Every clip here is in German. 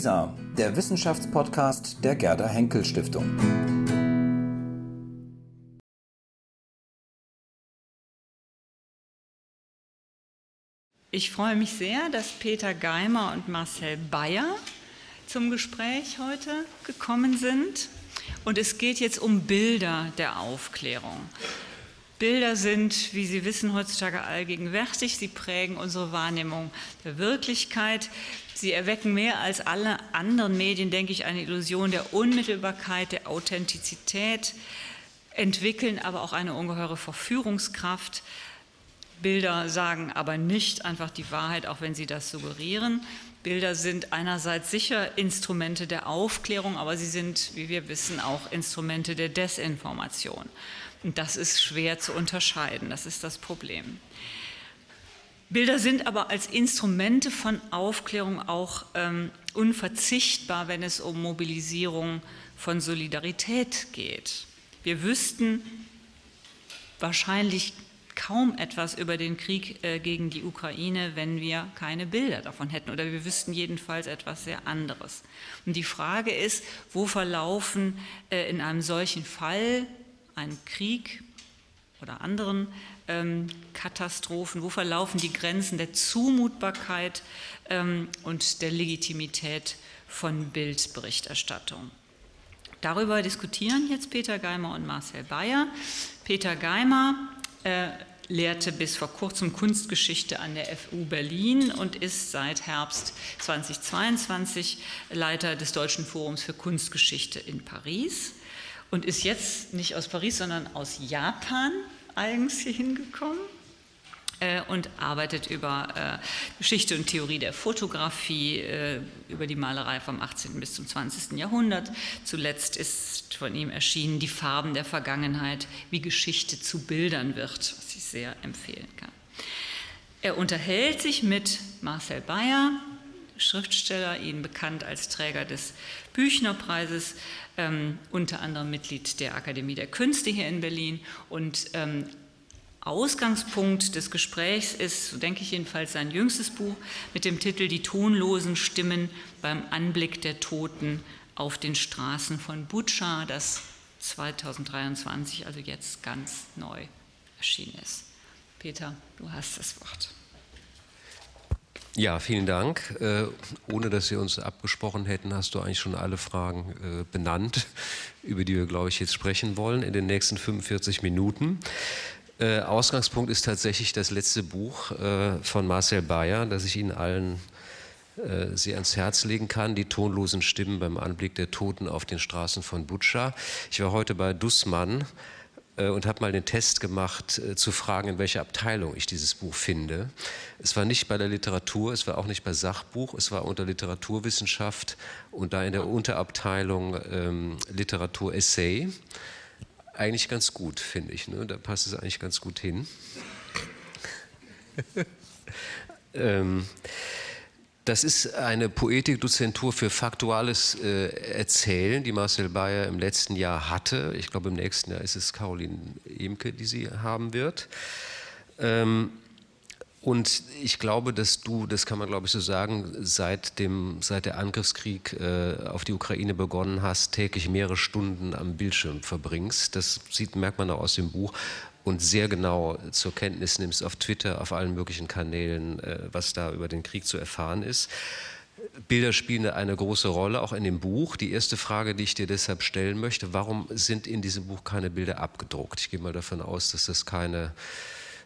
WISA, der Wissenschaftspodcast der Gerda Henkel Stiftung. Ich freue mich sehr, dass Peter Geimer und Marcel Bayer zum Gespräch heute gekommen sind. Und es geht jetzt um Bilder der Aufklärung. Bilder sind, wie Sie wissen, heutzutage allgegenwärtig. Sie prägen unsere Wahrnehmung der Wirklichkeit. Sie erwecken mehr als alle anderen Medien, denke ich, eine Illusion der Unmittelbarkeit, der Authentizität, entwickeln aber auch eine ungeheure Verführungskraft. Bilder sagen aber nicht einfach die Wahrheit, auch wenn sie das suggerieren. Bilder sind einerseits sicher Instrumente der Aufklärung, aber sie sind, wie wir wissen, auch Instrumente der Desinformation. Und das ist schwer zu unterscheiden, das ist das Problem. Bilder sind aber als Instrumente von Aufklärung auch ähm, unverzichtbar, wenn es um Mobilisierung von Solidarität geht. Wir wüssten wahrscheinlich kaum etwas über den Krieg äh, gegen die Ukraine, wenn wir keine Bilder davon hätten. Oder wir wüssten jedenfalls etwas sehr anderes. Und die Frage ist, wo verlaufen äh, in einem solchen Fall einen Krieg oder anderen ähm, Katastrophen, wo verlaufen die Grenzen der Zumutbarkeit ähm, und der Legitimität von Bildberichterstattung. Darüber diskutieren jetzt Peter Geimer und Marcel Bayer. Peter Geimer äh, lehrte bis vor kurzem Kunstgeschichte an der FU Berlin und ist seit Herbst 2022 Leiter des Deutschen Forums für Kunstgeschichte in Paris und ist jetzt nicht aus Paris, sondern aus Japan eigens hier hingekommen äh, und arbeitet über äh, Geschichte und Theorie der Fotografie, äh, über die Malerei vom 18. bis zum 20. Jahrhundert. Zuletzt ist von ihm erschienen Die Farben der Vergangenheit, wie Geschichte zu Bildern wird, was ich sehr empfehlen kann. Er unterhält sich mit Marcel Bayer, Schriftsteller, Ihnen bekannt als Träger des Büchnerpreises, ähm, unter anderem Mitglied der Akademie der Künste hier in Berlin. Und ähm, Ausgangspunkt des Gesprächs ist, so denke ich jedenfalls, sein jüngstes Buch mit dem Titel Die tonlosen Stimmen beim Anblick der Toten auf den Straßen von Butscha, das 2023, also jetzt ganz neu erschienen ist. Peter, du hast das Wort. Ja, vielen Dank. Äh, ohne dass wir uns abgesprochen hätten, hast du eigentlich schon alle Fragen äh, benannt, über die wir, glaube ich, jetzt sprechen wollen in den nächsten 45 Minuten. Äh, Ausgangspunkt ist tatsächlich das letzte Buch äh, von Marcel Bayer, das ich Ihnen allen äh, sehr ans Herz legen kann, die tonlosen Stimmen beim Anblick der Toten auf den Straßen von Butscha. Ich war heute bei Dussmann und habe mal den Test gemacht, äh, zu fragen, in welcher Abteilung ich dieses Buch finde. Es war nicht bei der Literatur, es war auch nicht bei Sachbuch, es war unter Literaturwissenschaft und da in der Unterabteilung ähm, Literatur-Essay. Eigentlich ganz gut, finde ich. Ne? Da passt es eigentlich ganz gut hin. ähm, das ist eine Poetikdozentur für faktuales äh, Erzählen, die Marcel Bayer im letzten Jahr hatte. Ich glaube, im nächsten Jahr ist es Caroline Emke, die sie haben wird. Ähm, und ich glaube, dass du, das kann man glaube ich so sagen, seit, dem, seit der Angriffskrieg äh, auf die Ukraine begonnen hast, täglich mehrere Stunden am Bildschirm verbringst. Das sieht, merkt man auch aus dem Buch und sehr genau zur Kenntnis nimmst auf Twitter, auf allen möglichen Kanälen, äh, was da über den Krieg zu erfahren ist. Bilder spielen eine große Rolle, auch in dem Buch. Die erste Frage, die ich dir deshalb stellen möchte, warum sind in diesem Buch keine Bilder abgedruckt? Ich gehe mal davon aus, dass das keine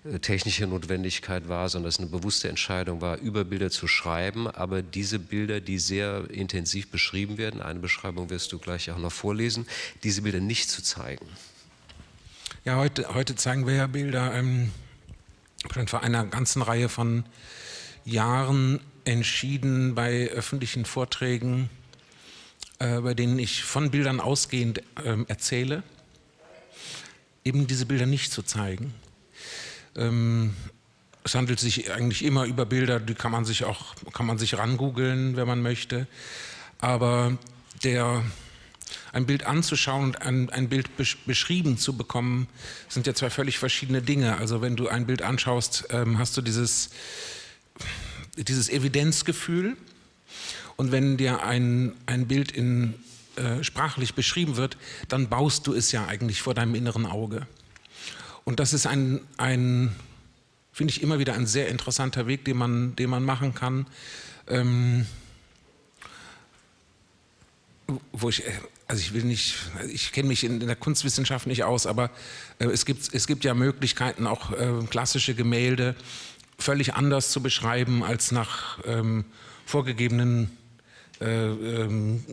äh, technische Notwendigkeit war, sondern es eine bewusste Entscheidung war, über Bilder zu schreiben. Aber diese Bilder, die sehr intensiv beschrieben werden, eine Beschreibung wirst du gleich auch noch vorlesen, diese Bilder nicht zu zeigen. Ja, heute, heute zeigen wir ja Bilder ähm, schon vor einer ganzen Reihe von Jahren entschieden bei öffentlichen Vorträgen, äh, bei denen ich von Bildern ausgehend äh, erzähle, eben diese Bilder nicht zu zeigen. Ähm, es handelt sich eigentlich immer über Bilder, die kann man sich auch kann man sich rangoogeln, wenn man möchte. Aber der ein Bild anzuschauen und ein, ein Bild beschrieben zu bekommen, sind ja zwei völlig verschiedene Dinge. Also wenn du ein Bild anschaust, ähm, hast du dieses, dieses Evidenzgefühl Und wenn dir ein, ein Bild in, äh, sprachlich beschrieben wird, dann baust du es ja eigentlich vor deinem inneren Auge. Und das ist ein, ein finde ich immer wieder ein sehr interessanter Weg, den man, den man machen kann. Ähm, wo ich, äh, also ich will nicht, ich kenne mich in, in, der Kunstwissenschaft nicht aus, aber äh, es, gibt, es gibt ja Möglichkeiten, auch äh, klassische Gemälde völlig anders zu beschreiben als nach ähm, vorgegebenen äh, ähm,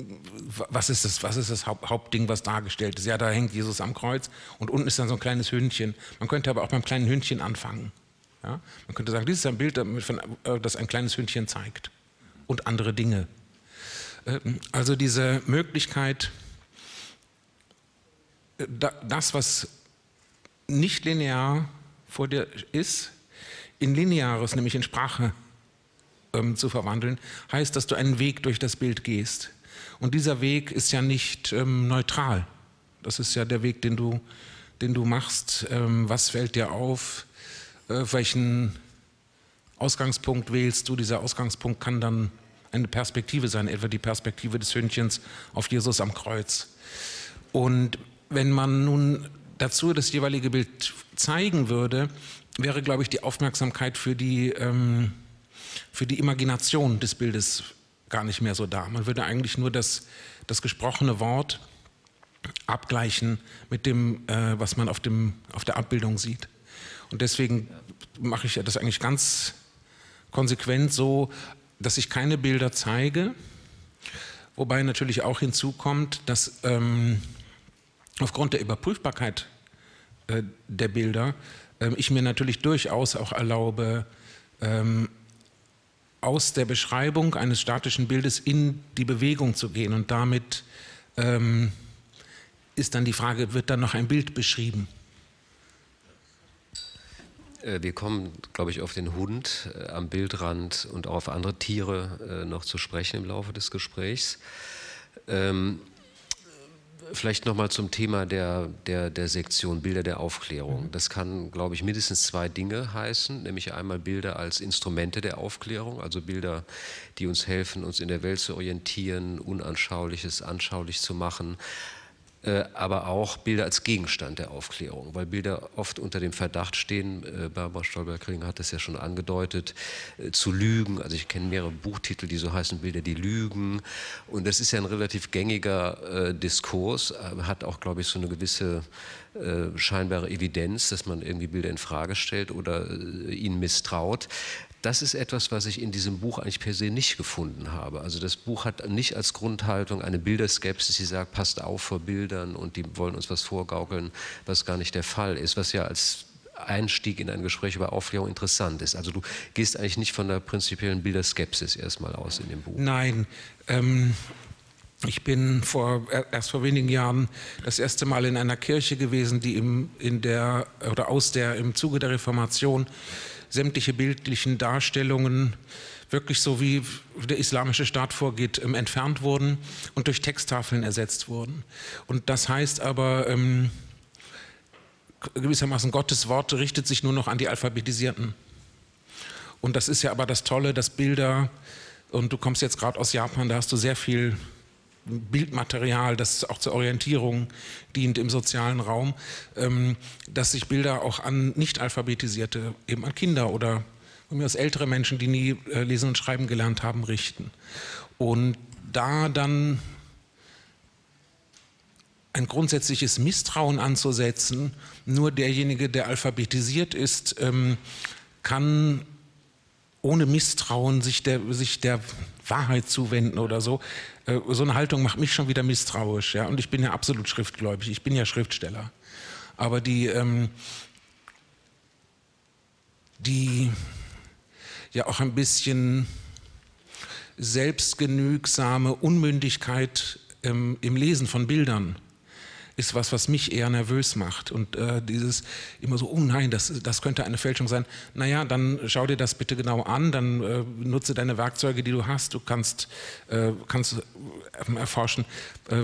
was ist das, was ist das Haupt, Hauptding, was dargestellt ist? Ja, da hängt Jesus am Kreuz und unten ist dann so ein kleines Hündchen. Man könnte aber auch beim kleinen Hündchen anfangen. Ja? Man könnte sagen, dieses ist ein Bild, äh, das ein kleines Hündchen zeigt und andere Dinge. Ähm, also diese Möglichkeit, äh, das, was nicht linear vor dir ist, in Lineares, nämlich in Sprache ähm, zu verwandeln, heißt, dass du einen Weg durch das Bild gehst. Und dieser Weg ist ja nicht ähm, neutral. Das ist ja der Weg, den du, den du machst. Ähm, was fällt dir auf? Äh, welchen Ausgangspunkt wählst du? Dieser Ausgangspunkt kann dann eine Perspektive sein, etwa die Perspektive des Hündchens auf Jesus am Kreuz. Und wenn man nun dazu das jeweilige Bild zeigen würde, wäre, glaube ich, die Aufmerksamkeit für die, ähm, für die Imagination des Bildes gar nicht mehr so da. Man würde eigentlich nur das, das gesprochene Wort abgleichen mit dem, äh, was man auf, dem, auf der Abbildung sieht. Und deswegen mache ich das eigentlich ganz konsequent so, dass ich keine Bilder zeige, wobei natürlich auch hinzukommt, dass ähm, aufgrund der Überprüfbarkeit äh, der Bilder äh, ich mir natürlich durchaus auch erlaube, ähm, aus der Beschreibung eines statischen Bildes in die Bewegung zu gehen und damit ähm, ist dann die Frage, wird dann noch ein Bild beschrieben? Äh, wir kommen, glaube ich, auf den Hund äh, am Bildrand und auch auf andere Tiere äh, noch zu sprechen im Laufe des Gesprächs. Ähm, vielleicht nochmal zum Thema der, der, der Sektion Bilder der Aufklärung. Das kann, glaube ich, mindestens zwei Dinge heißen, nämlich einmal Bilder als Instrumente der Aufklärung, also Bilder, die uns helfen, uns in der Welt zu orientieren, Unanschauliches anschaulich zu machen, aber auch Bilder als Gegenstand der Aufklärung, weil Bilder oft unter dem Verdacht stehen, äh, Barbara Stolberg-Kring hat das ja schon angedeutet, äh, zu lügen. Also ich kenne mehrere Buchtitel, die so heißen, Bilder, die lügen. Und das ist ja ein relativ gängiger Diskurs, hat auch, glaube ich, so eine gewisse scheinbare Evidenz, dass man irgendwie Bilder in Frage stellt oder ihnen misstraut. Das ist etwas, was ich in diesem Buch eigentlich per se nicht gefunden habe. Also das Buch hat nicht als Grundhaltung eine Bilderskepsis, die sagt, passt auf vor Bildern und die wollen uns was vorgaukeln, was gar nicht der Fall ist, was ja als Einstieg in ein Gespräch über Aufklärung interessant ist. Also du gehst eigentlich nicht von der prinzipiellen Bilderskepsis erstmal aus in dem Buch. Nein, ähm, ich bin vor, erst vor wenigen Jahren das erste Mal in einer Kirche gewesen, die im, in der, oder aus der im Zuge der Reformation sämtliche bildlichen Darstellungen wirklich so wie der islamische Staat vorgeht, ähm, entfernt wurden und durch Texttafeln ersetzt wurden. Und das heißt aber ähm, gewissermaßen, Gottes Wort richtet sich nur noch an die Alphabetisierten. Und das ist ja aber das Tolle, dass Bilder, und du kommst jetzt gerade aus Japan, da hast du sehr viel Bildmaterial, das auch zur Orientierung dient im sozialen Raum, ähm, dass sich Bilder auch an nicht-alphabetisierte, eben an Kinder oder von mir aus ältere Menschen, die nie äh, lesen und schreiben gelernt haben, richten. Und da dann ein grundsätzliches Misstrauen anzusetzen, nur derjenige, der alphabetisiert ist, ähm, kann ohne Misstrauen sich der, sich der Wahrheit zuwenden oder so. Äh, so eine Haltung macht mich schon wieder misstrauisch. Ja? Und ich bin ja absolut schriftgläubig, ich bin ja Schriftsteller. Aber die, ähm, die ja auch ein bisschen selbstgenügsame Unmündigkeit ähm, im Lesen von Bildern ist was, was mich eher nervös macht. Und äh, dieses immer so, oh nein, das, das könnte eine Fälschung sein. Naja, dann schau dir das bitte genau an, dann äh, nutze deine Werkzeuge, die du hast. Du kannst, äh, kannst äh, erforschen, äh,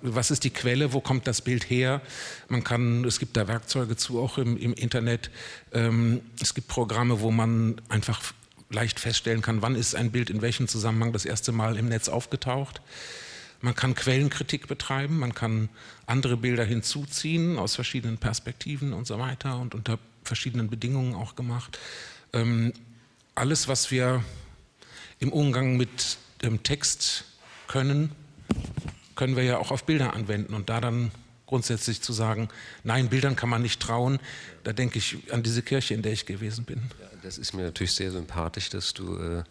was ist die Quelle, wo kommt das Bild her. Man kann, es gibt da Werkzeuge zu, auch im, im Internet. Ähm, es gibt Programme, wo man einfach leicht feststellen kann, wann ist ein Bild in welchem Zusammenhang das erste Mal im Netz aufgetaucht. Man kann Quellenkritik betreiben, man kann andere Bilder hinzuziehen aus verschiedenen Perspektiven und so weiter und unter verschiedenen Bedingungen auch gemacht. Ähm, alles, was wir im Umgang mit dem Text können, können wir ja auch auf Bilder anwenden und da dann grundsätzlich zu sagen, nein, Bildern kann man nicht trauen, da denke ich an diese Kirche, in der ich gewesen bin. Ja, das ist mir natürlich sehr sympathisch, dass du äh,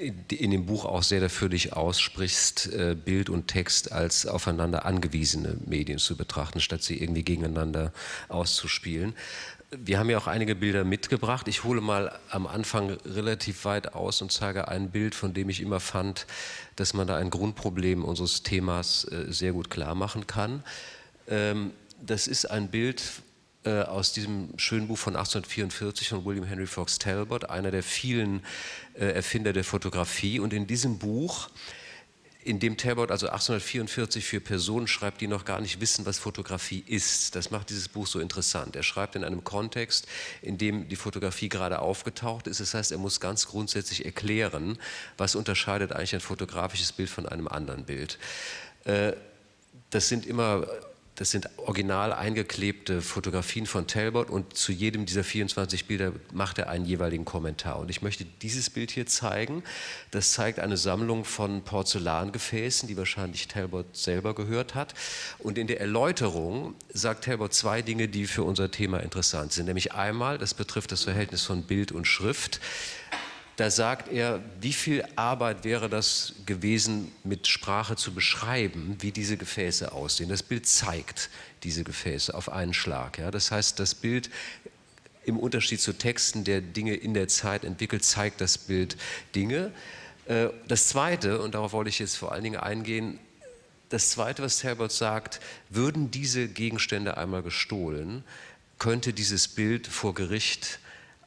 in dem Buch auch sehr dafür dich aussprichst, äh, Bild und Text als aufeinander angewiesene Medien zu betrachten, statt sie irgendwie gegeneinander auszuspielen. Wir haben ja auch einige Bilder mitgebracht. Ich hole mal am Anfang relativ weit aus und zeige ein Bild, von dem ich immer fand, dass man da ein Grundproblem unseres Themas äh, sehr gut klar machen kann. Ähm, das ist ein Bild äh, aus diesem schönen Buch von 1844 von William Henry Fox Talbot, einer der vielen äh, Erfinder der Fotografie. Und in diesem Buch in dem Talbot also 1844 für Personen schreibt, die noch gar nicht wissen, was Fotografie ist. Das macht dieses Buch so interessant. Er schreibt in einem Kontext, in dem die Fotografie gerade aufgetaucht ist. Das heißt, er muss ganz grundsätzlich erklären, was unterscheidet eigentlich ein fotografisches Bild von einem anderen Bild. Äh, das sind immer das sind original eingeklebte Fotografien von Talbot und zu jedem dieser 24 Bilder macht er einen jeweiligen Kommentar. Und ich möchte dieses Bild hier zeigen. Das zeigt eine Sammlung von Porzellangefäßen, die wahrscheinlich Talbot selber gehört hat. Und in der Erläuterung sagt Talbot zwei Dinge, die für unser Thema interessant sind. Nämlich einmal, das betrifft das Verhältnis von Bild und Schrift da sagt er, wie viel Arbeit wäre das gewesen, mit Sprache zu beschreiben, wie diese Gefäße aussehen. Das Bild zeigt diese Gefäße auf einen Schlag. Ja? Das heißt, das Bild im Unterschied zu Texten, der Dinge in der Zeit entwickelt, zeigt das Bild Dinge. Äh, das Zweite, und darauf wollte ich jetzt vor allen Dingen eingehen, das Zweite, was Talbot sagt, würden diese Gegenstände einmal gestohlen, könnte dieses Bild vor Gericht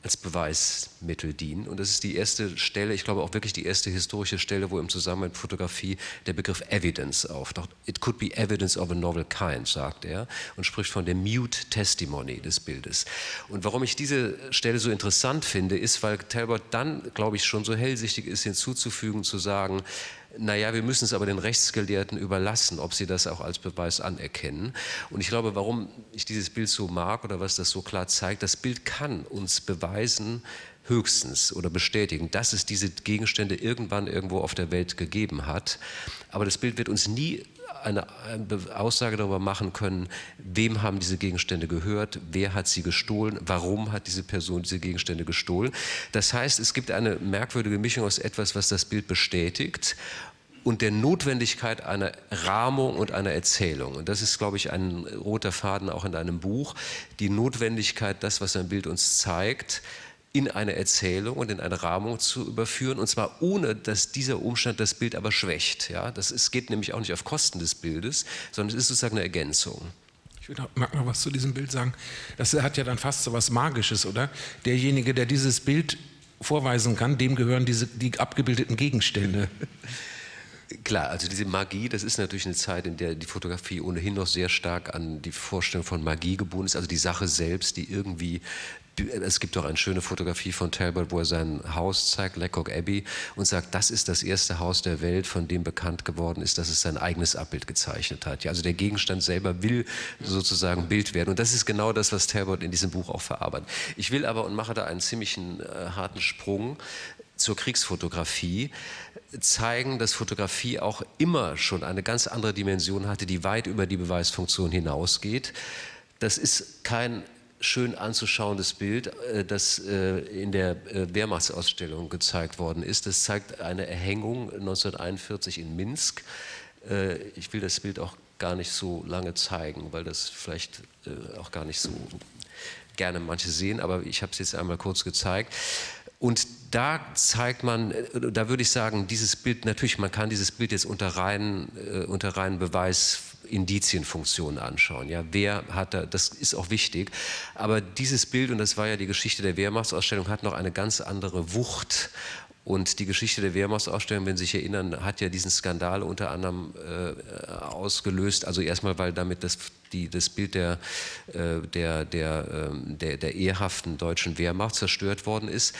als Beweismittel dienen. Und das ist die erste Stelle, ich glaube auch wirklich die erste historische Stelle, wo im Zusammenhang mit Fotografie der Begriff Evidence auftaucht. It could be evidence of a novel kind, sagt er und spricht von der mute testimony des Bildes. Und warum ich diese Stelle so interessant finde, ist, weil Talbot dann, glaube ich, schon so hellsichtig ist, hinzuzufügen, zu sagen, naja, wir müssen es aber den Rechtsgelehrten überlassen, ob sie das auch als Beweis anerkennen. Und ich glaube, warum ich dieses Bild so mag oder was das so klar zeigt, das Bild kann uns beweisen, höchstens oder bestätigen, dass es diese Gegenstände irgendwann irgendwo auf der Welt gegeben hat. Aber das Bild wird uns nie eine Aussage darüber machen können, wem haben diese Gegenstände gehört, wer hat sie gestohlen, warum hat diese Person diese Gegenstände gestohlen. Das heißt, es gibt eine merkwürdige Mischung aus etwas, was das Bild bestätigt und der Notwendigkeit einer Rahmung und einer Erzählung. Und das ist, glaube ich, ein roter Faden auch in deinem Buch. Die Notwendigkeit, das, was ein Bild uns zeigt, in eine Erzählung und in eine Rahmung zu überführen, und zwar ohne, dass dieser Umstand das Bild aber schwächt. Ja? Das ist, geht nämlich auch nicht auf Kosten des Bildes, sondern es ist sozusagen eine Ergänzung. Ich mag noch was zu diesem Bild sagen. Das hat ja dann fast so was Magisches, oder? Derjenige, der dieses Bild vorweisen kann, dem gehören diese, die abgebildeten Gegenstände. Klar, also diese Magie, das ist natürlich eine Zeit, in der die Fotografie ohnehin noch sehr stark an die Vorstellung von Magie gebunden ist, also die Sache selbst, die irgendwie es gibt auch eine schöne Fotografie von Talbot, wo er sein Haus zeigt, Lecoq Abbey, und sagt, das ist das erste Haus der Welt, von dem bekannt geworden ist, dass es sein eigenes Abbild gezeichnet hat. Ja, also der Gegenstand selber will sozusagen Bild werden. Und das ist genau das, was Talbot in diesem Buch auch verarbeitet. Ich will aber und mache da einen ziemlichen äh, harten Sprung zur Kriegsfotografie zeigen, dass Fotografie auch immer schon eine ganz andere Dimension hatte, die weit über die Beweisfunktion hinausgeht. Das ist kein schön anzuschauendes Bild, äh, das äh, in der äh, Wehrmachtsausstellung gezeigt worden ist. Das zeigt eine Erhängung 1941 in Minsk. Ich will das Bild auch gar nicht so lange zeigen, weil das vielleicht auch gar nicht so gerne manche sehen, aber ich habe es jetzt einmal kurz gezeigt. Und da zeigt man, da würde ich sagen, dieses Bild, natürlich, man kann dieses Bild jetzt unter reinen, unter reinen Beweis Indizienfunktionen anschauen. Ja, wer hat da, das ist auch wichtig. Aber dieses Bild, und das war ja die Geschichte der Wehrmachtsausstellung, hat noch eine ganz andere Wucht Und die Geschichte der Wehrmachtsausstellung, wenn Sie sich erinnern, hat ja diesen Skandal unter anderem äh, ausgelöst. Also erstmal, weil damit das, die, das Bild der, äh, der, der, ähm, der, der ehrhaften deutschen Wehrmacht zerstört worden ist.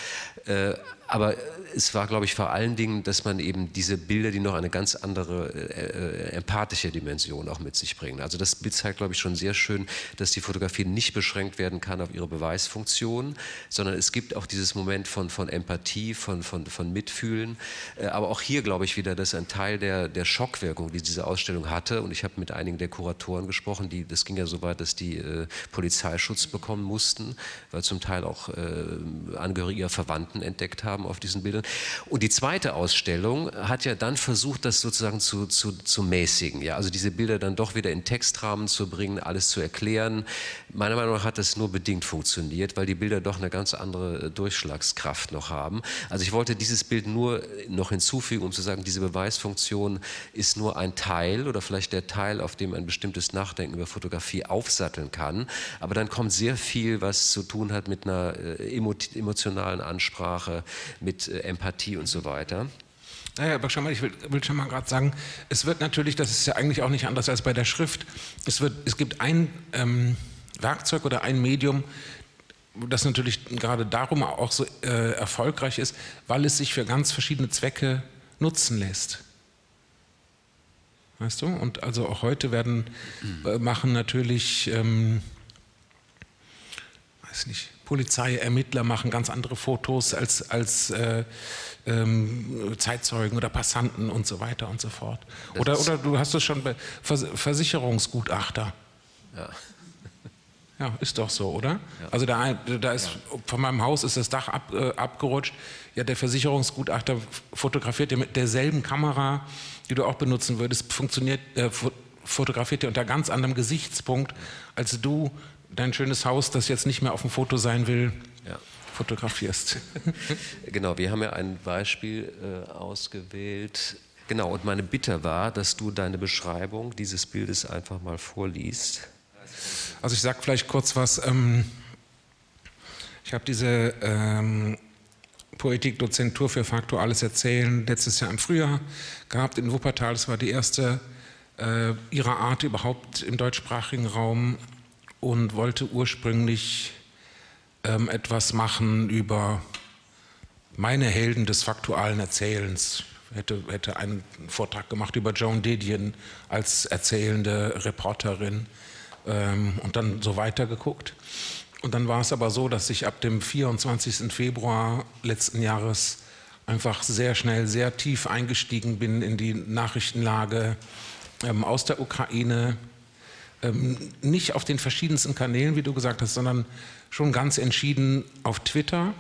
Äh, aber es war, glaube ich, vor allen Dingen, dass man eben diese Bilder, die noch eine ganz andere äh, äh, empathische Dimension auch mit sich bringen. Also das Bild zeigt, glaube ich, schon sehr schön, dass die Fotografie nicht beschränkt werden kann auf ihre Beweisfunktion, sondern es gibt auch dieses Moment von, von Empathie, von, von, von Mitfühlen. Äh, aber auch hier glaube ich wieder, dass ein Teil der, der Schockwirkung, die diese Ausstellung hatte, und ich habe mit einigen der Kuratoren gesprochen, die, das ging ja so weit, dass die äh, Polizeischutz bekommen mussten, weil zum Teil auch äh, Angehörige ihrer Verwandten entdeckt haben auf diesen Bildern. Und die zweite Ausstellung hat ja dann versucht, das sozusagen zu, zu, zu mäßigen. Ja? Also diese Bilder dann doch wieder in Textrahmen zu bringen, alles zu erklären. Meiner Meinung nach hat das nur bedingt funktioniert, weil die Bilder doch eine ganz andere Durchschlagskraft noch haben. Also ich wollte dieses Bild nur noch hinzufügen, um zu sagen, diese Beweisfunktion ist nur ein Teil oder vielleicht der Teil, auf dem ein bestimmtes Nachdenken über Fotografie aufsatteln kann. Aber dann kommt sehr viel, was zu tun hat mit einer äh, emotionalen Ansprache, mit äh, Empathie und so weiter. Naja, aber schon mal, ich will, will schon mal gerade sagen, es wird natürlich, das ist ja eigentlich auch nicht anders als bei der Schrift, es, wird, es gibt ein ähm, Werkzeug oder ein Medium, das natürlich gerade darum auch so äh, erfolgreich ist, weil es sich für ganz verschiedene Zwecke nutzen lässt. Weißt du? Und also auch heute werden, äh, machen natürlich, ähm, weiß nicht, Polizei, Ermittler machen ganz andere Fotos als, als äh, ähm, Zeitzeugen oder Passanten und so weiter und so fort. Oder, oder du hast es schon bei Vers Versicherungsgutachter. Ja. Ja, ist doch so, oder? Ja. Also da, da ist, ja. von meinem Haus ist das Dach ab, äh, abgerutscht. Ja, der Versicherungsgutachter fotografiert dir mit derselben Kamera, die du auch benutzen würdest, funktioniert, äh, fotografiert dir unter ganz anderem Gesichtspunkt, als du dein schönes Haus, das jetzt nicht mehr auf dem Foto sein will, ja. fotografierst. genau, wir haben ja ein Beispiel äh, ausgewählt. Genau, und meine Bitte war, dass du deine Beschreibung dieses Bildes einfach mal vorliest. Also ich sage vielleicht kurz was. Ähm, ich habe diese ähm, Poetikdozentur für faktuales Erzählen letztes Jahr im Frühjahr gehabt in Wuppertal. Das war die erste äh, ihrer Art überhaupt im deutschsprachigen Raum und wollte ursprünglich ähm, etwas machen über meine Helden des faktualen Erzählens. Hätte, hätte einen Vortrag gemacht über Joan Didion als erzählende Reporterin ähm, und dann so weitergeguckt. Und dann war es aber so, dass ich ab dem 24. Februar letzten Jahres einfach sehr schnell, sehr tief eingestiegen bin in die Nachrichtenlage ähm, aus der Ukraine, ähm, nicht auf den verschiedensten Kanälen, wie du gesagt hast, sondern schon ganz entschieden auf Twitter,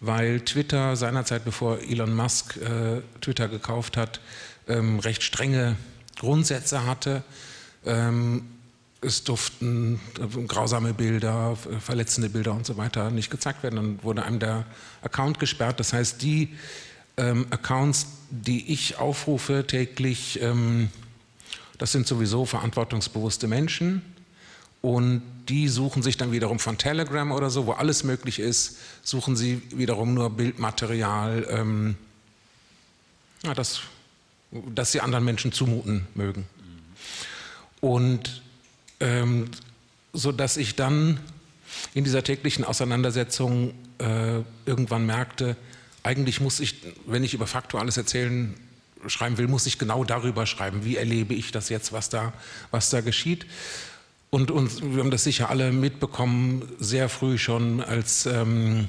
weil Twitter seinerzeit, bevor Elon Musk äh, Twitter gekauft hat, ähm, recht strenge Grundsätze hatte. Ähm, es durften äh, grausame Bilder, verletzende Bilder und so weiter nicht gezeigt werden. Dann wurde einem der Account gesperrt. Das heißt, die ähm, Accounts, die ich aufrufe täglich, ähm, das sind sowieso verantwortungsbewusste Menschen und die suchen sich dann wiederum von Telegram oder so, wo alles möglich ist, suchen sie wiederum nur Bildmaterial, ähm, ja, das, das sie anderen Menschen zumuten mögen. Und ähm, so dass ich dann in dieser täglichen Auseinandersetzung äh, irgendwann merkte, eigentlich muss ich, wenn ich über Faktuales erzählen schreiben will, muss ich genau darüber schreiben, wie erlebe ich das jetzt, was da, was da geschieht. Und, und wir haben das sicher alle mitbekommen, sehr früh schon als ähm,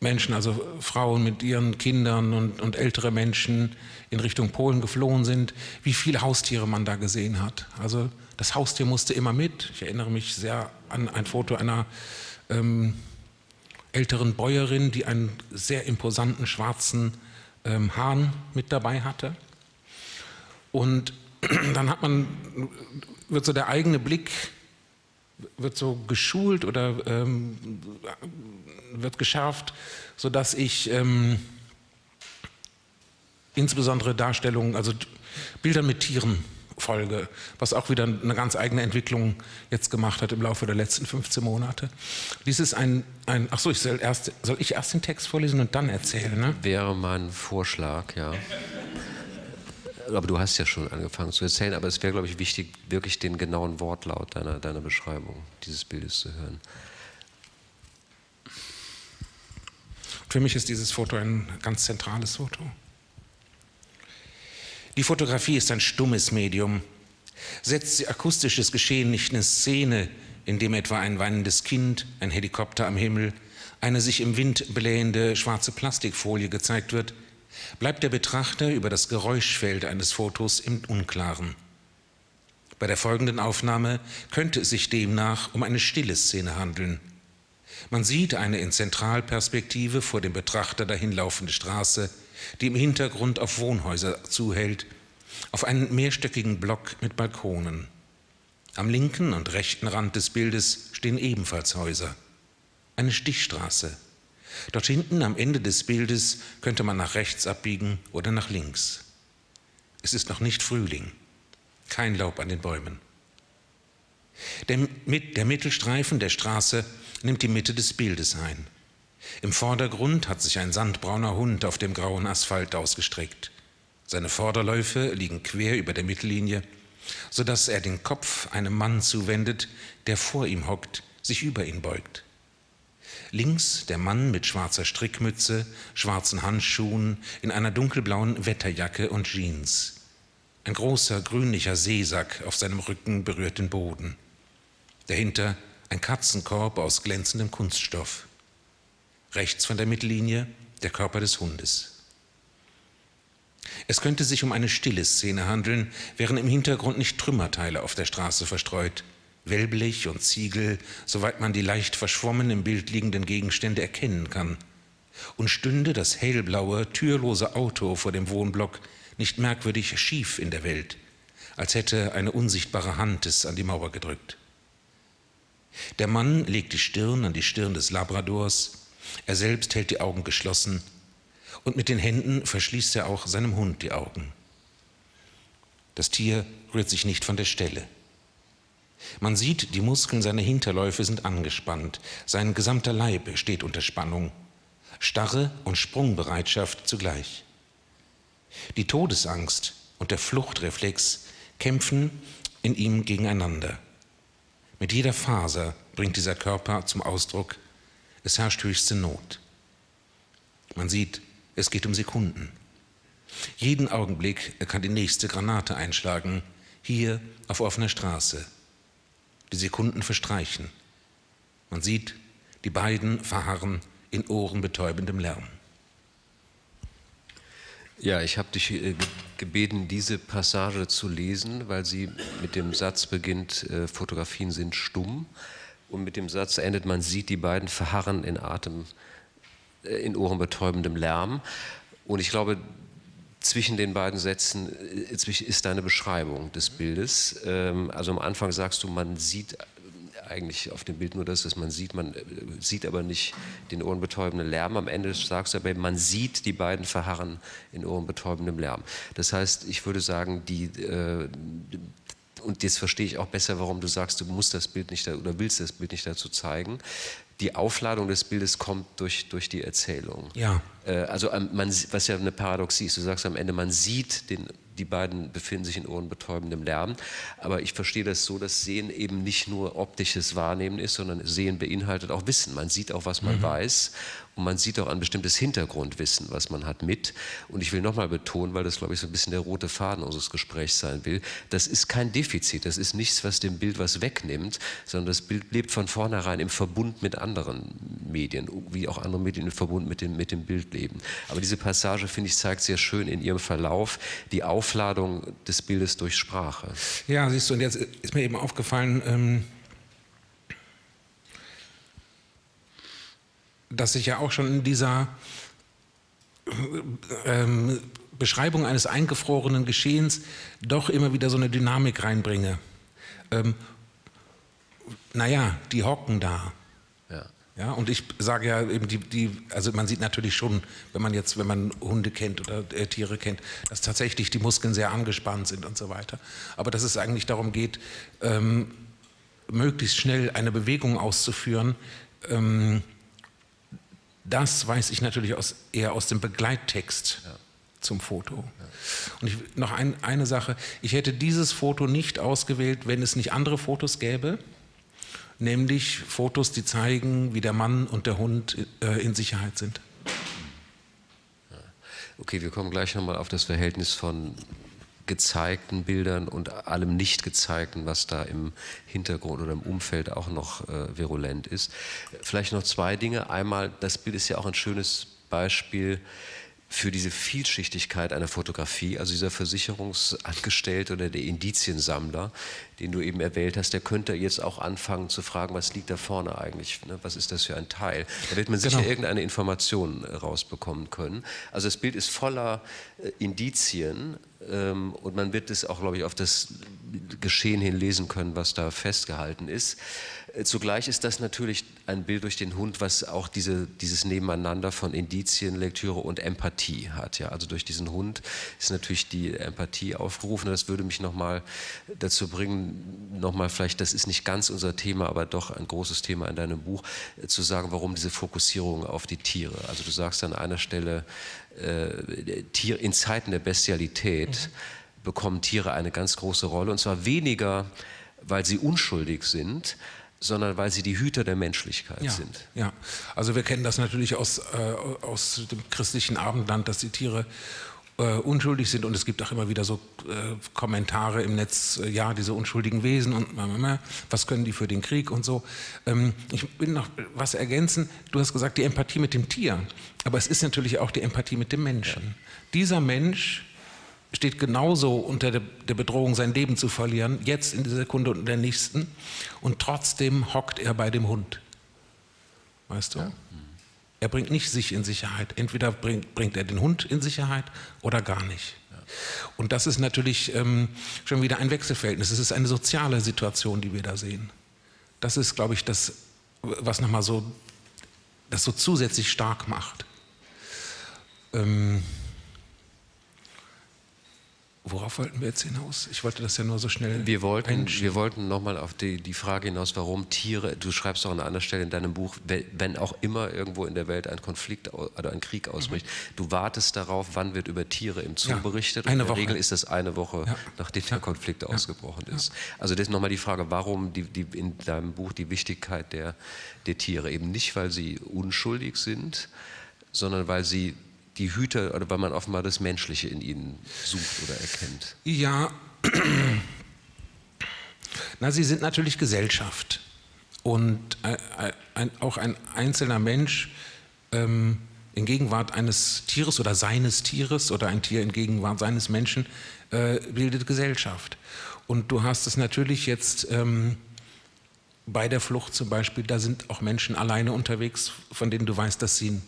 Menschen, also Frauen mit ihren Kindern und, und, ältere Menschen in Richtung Polen geflohen sind, wie viele Haustiere man da gesehen hat. Also das Haustier musste immer mit. Ich erinnere mich sehr an ein Foto einer ähm, älteren Bäuerin, die einen sehr imposanten schwarzen ähm, Hahn mit dabei hatte. Und dann hat man, wird so der eigene Blick wird so geschult oder ähm, wird geschärft, sodass ich ähm, insbesondere Darstellungen, also Bilder mit Tieren Folge, was auch wieder eine ganz eigene Entwicklung jetzt gemacht hat im Laufe der letzten 15 Monate. Dies ist ein, ein ach so, ich soll, erst, soll ich erst den Text vorlesen und dann erzählen? Ne? Wäre mein Vorschlag, ja. Aber du hast ja schon angefangen zu erzählen, aber es wäre, glaube ich, wichtig, wirklich den genauen Wortlaut deiner, deiner Beschreibung dieses Bildes zu hören. Für mich ist dieses Foto ein ganz zentrales Foto. Die Fotografie ist ein stummes Medium. Setzt sie akustisches Geschehen nicht in Szene, in dem etwa ein weinendes Kind, ein Helikopter am Himmel, eine sich im Wind blähende schwarze Plastikfolie gezeigt wird, bleibt der Betrachter über das Geräuschfeld eines Fotos im Unklaren. Bei der folgenden Aufnahme könnte es sich demnach um eine stille Szene handeln. Man sieht eine in Zentralperspektive vor dem Betrachter dahinlaufende Straße, die im Hintergrund auf Wohnhäuser zuhält, auf einen mehrstöckigen Block mit Balkonen. Am linken und rechten Rand des Bildes stehen ebenfalls Häuser. Eine Stichstraße. Dort hinten am Ende des Bildes könnte man nach rechts abbiegen oder nach links. Es ist noch nicht Frühling. Kein Laub an den Bäumen. Der, der Mittelstreifen der Straße nimmt die Mitte des Bildes ein. Im Vordergrund hat sich ein sandbrauner Hund auf dem grauen Asphalt ausgestreckt. Seine Vorderläufe liegen quer über der Mittellinie, sodass er den Kopf einem Mann zuwendet, der vor ihm hockt, sich über ihn beugt. Links der Mann mit schwarzer Strickmütze, schwarzen Handschuhen, in einer dunkelblauen Wetterjacke und Jeans. Ein großer grünlicher Seesack auf seinem Rücken berührt den Boden. Dahinter ein Katzenkorb aus glänzendem Kunststoff. Rechts von der Mittellinie der Körper des Hundes. Es könnte sich um eine stille Szene handeln, wären im Hintergrund nicht Trümmerteile auf der Straße verstreut, Wellblech und Ziegel, soweit man die leicht verschwommen im Bild liegenden Gegenstände erkennen kann. Und stünde das hellblaue, türlose Auto vor dem Wohnblock nicht merkwürdig schief in der Welt, als hätte eine unsichtbare Hand es an die Mauer gedrückt. Der Mann legt die Stirn an die Stirn des Labradors, er selbst hält die Augen geschlossen und mit den Händen verschließt er auch seinem Hund die Augen. Das Tier rührt sich nicht von der Stelle. Man sieht, die Muskeln seiner Hinterläufe sind angespannt, sein gesamter Leib steht unter Spannung, Starre und Sprungbereitschaft zugleich. Die Todesangst und der Fluchtreflex kämpfen in ihm gegeneinander. Mit jeder Faser bringt dieser Körper zum Ausdruck, es herrscht höchste Not. Man sieht, es geht um Sekunden. Jeden Augenblick kann die nächste Granate einschlagen, hier auf offener Straße. Die Sekunden verstreichen. Man sieht, die beiden verharren in ohrenbetäubendem Lärm. Ja, ich habe dich äh, gebeten, diese Passage zu lesen, weil sie mit dem Satz beginnt, äh, Fotografien sind stumm. Und mit dem Satz endet, man sieht die beiden verharren in Atem, äh, in ohrenbetäubendem Lärm. Und ich glaube, zwischen den beiden Sätzen ist deine Beschreibung des Bildes. Ähm, also am Anfang sagst du, man sieht eigentlich auf dem Bild nur das, was man sieht. Man äh, sieht aber nicht den ohrenbetäubenden Lärm. Am Ende sagst du aber, man sieht die beiden verharren in ohrenbetäubendem Lärm. Das heißt, ich würde sagen, die, äh, und jetzt verstehe ich auch besser, warum du sagst, du musst das Bild nicht da, oder willst das Bild nicht dazu zeigen. Die Aufladung des Bildes kommt durch, durch die Erzählung. Ja. Äh, also man, was ja eine Paradoxie ist, du sagst am Ende, man sieht den die beiden befinden sich in ohrenbetäubendem Lärm. Aber ich verstehe das so, dass Sehen eben nicht nur optisches Wahrnehmen ist, sondern Sehen beinhaltet auch Wissen. Man sieht auch, was man mhm. weiß und man sieht auch ein bestimmtes Hintergrundwissen, was man hat mit. Und ich will nochmal betonen, weil das, glaube ich, so ein bisschen der rote Faden unseres Gesprächs sein will, das ist kein Defizit, das ist nichts, was dem Bild was wegnimmt, sondern das Bild lebt von vornherein im Verbund mit anderen Medien, wie auch andere Medien im Verbund mit dem, mit dem Bild leben. Aber diese Passage, finde ich, zeigt sehr schön in ihrem Verlauf die Aufladung des Bildes durch Sprache. Ja, siehst du, und jetzt ist mir eben aufgefallen, ähm dass ich ja auch schon in dieser ähm, Beschreibung eines eingefrorenen Geschehens doch immer wieder so eine Dynamik reinbringe. Ähm, naja, die hocken da. Ja. Ja, und ich sage ja eben die, die, also man sieht natürlich schon, wenn man jetzt, wenn man Hunde kennt oder äh, Tiere kennt, dass tatsächlich die Muskeln sehr angespannt sind und so weiter. Aber dass es eigentlich darum geht, ähm, möglichst schnell eine Bewegung auszuführen, ähm, das weiß ich natürlich aus, eher aus dem Begleittext ja. zum Foto. Ja. Und ich, noch ein, eine Sache, ich hätte dieses Foto nicht ausgewählt, wenn es nicht andere Fotos gäbe nämlich Fotos, die zeigen, wie der Mann und der Hund äh, in Sicherheit sind. Okay, wir kommen gleich nochmal auf das Verhältnis von gezeigten Bildern und allem nicht gezeigten, was da im Hintergrund oder im Umfeld auch noch äh, virulent ist. Vielleicht noch zwei Dinge. Einmal, das Bild ist ja auch ein schönes Beispiel für diese Vielschichtigkeit einer Fotografie, also dieser Versicherungsangestellte oder der Indiziensammler, den du eben erwählt hast, der könnte jetzt auch anfangen zu fragen, was liegt da vorne eigentlich, ne? was ist das für ein Teil? Da wird man genau. sicher irgendeine Information rausbekommen können. Also das Bild ist voller äh, Indizien und man wird es auch, glaube ich, auf das Geschehen hin lesen können, was da festgehalten ist. Äh, zugleich ist das natürlich ein Bild durch den Hund, was auch diese, dieses Nebeneinander von Indizien, Lektüre und Empathie hat. Ja? Also durch diesen Hund ist natürlich die Empathie aufgerufen. Das würde mich nochmal dazu bringen, nochmal vielleicht, das ist nicht ganz unser Thema, aber doch ein großes Thema in deinem Buch, äh, zu sagen, warum diese Fokussierung auf die Tiere. Also du sagst an einer Stelle, äh, Tier, in Zeiten der Bestialität mhm. bekommen Tiere eine ganz große Rolle und zwar weniger, weil sie unschuldig sind, sondern weil sie die Hüter der Menschlichkeit ja, sind. Ja, also wir kennen das natürlich aus, äh, aus dem christlichen Abendland, dass die Tiere äh, unschuldig sind und es gibt auch immer wieder so äh, Kommentare im Netz, äh, ja, diese unschuldigen Wesen und was können die für den Krieg und so. Ähm, ich will noch was ergänzen. Du hast gesagt, die Empathie mit dem Tier, aber es ist natürlich auch die Empathie mit dem Menschen. Ja. Dieser Mensch steht genauso unter der, Bedrohung, sein Leben zu verlieren, jetzt in dieser Sekunde und in der nächsten. Und trotzdem hockt er bei dem Hund. Weißt du? Ja. Er bringt nicht sich in Sicherheit. Entweder bringt, bringt er den Hund in Sicherheit oder gar nicht. Ja. Und das ist natürlich ähm, schon wieder ein Wechselverhältnis. Es ist eine soziale Situation, die wir da sehen. Das ist, glaube ich, das, was nochmal so, das so zusätzlich stark macht. Ähm, Worauf wollten wir jetzt hinaus? Ich wollte das ja nur so schnell. Wir wollten, wir wollten nochmal auf die, die Frage hinaus, warum Tiere, du schreibst auch an einer anderen Stelle in deinem Buch, wenn auch immer irgendwo in der Welt ein Konflikt oder ein Krieg ausbricht, mhm. du wartest darauf, wann wird über Tiere im Zoo ja, berichtet. Und in der Woche. Regel ist das eine Woche, ja. nachdem der Konflikt ausgebrochen ist. Also das ist nochmal die Frage, warum die, die in deinem Buch die Wichtigkeit der, der Tiere? Eben nicht, weil sie unschuldig sind, sondern weil sie die Hüter oder weil man offenbar das Menschliche in ihnen sucht oder erkennt? Ja, na, sie sind natürlich Gesellschaft. Und äh, ein, auch ein einzelner Mensch ähm, in Gegenwart eines Tieres oder seines Tieres oder ein Tier in Gegenwart seines Menschen äh, bildet Gesellschaft. Und du hast es natürlich jetzt ähm, bei der Flucht zum Beispiel, da sind auch Menschen alleine unterwegs, von denen du weißt, dass sie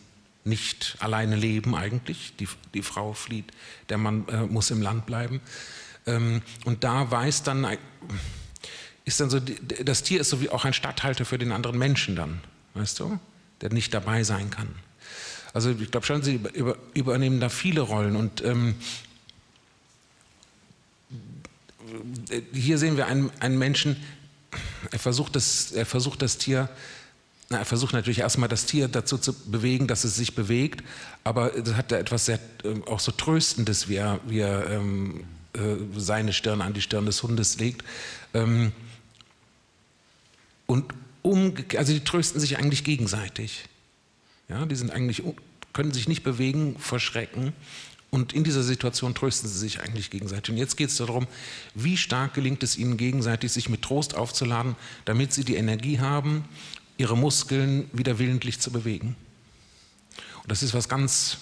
nicht alleine leben eigentlich. Die, die Frau flieht, der Mann äh, muss im Land bleiben. Ähm, und da weiß dann, äh, ist dann so, das Tier ist so wie auch ein Statthalter für den anderen Menschen dann, weißt du, der nicht dabei sein kann. Also ich glaube schon, sie über, übernehmen da viele Rollen und ähm, hier sehen wir einen, einen Menschen, er versucht, das, er versucht das Tier na, er versucht natürlich erstmal das Tier dazu zu bewegen, dass es sich bewegt, aber es hat da etwas sehr äh, auch so Tröstendes, wie er, wie er ähm, äh, seine Stirn an die Stirn des Hundes legt. Ähm, und umgekehrt, also die trösten sich eigentlich gegenseitig. Ja, die sind eigentlich, können sich nicht bewegen vor Schrecken. Und in dieser Situation trösten sie sich eigentlich gegenseitig. Und jetzt geht es darum, wie stark gelingt es ihnen gegenseitig, sich mit Trost aufzuladen, damit sie die Energie haben, ihre Muskeln wieder willentlich zu bewegen. Und das ist was ganz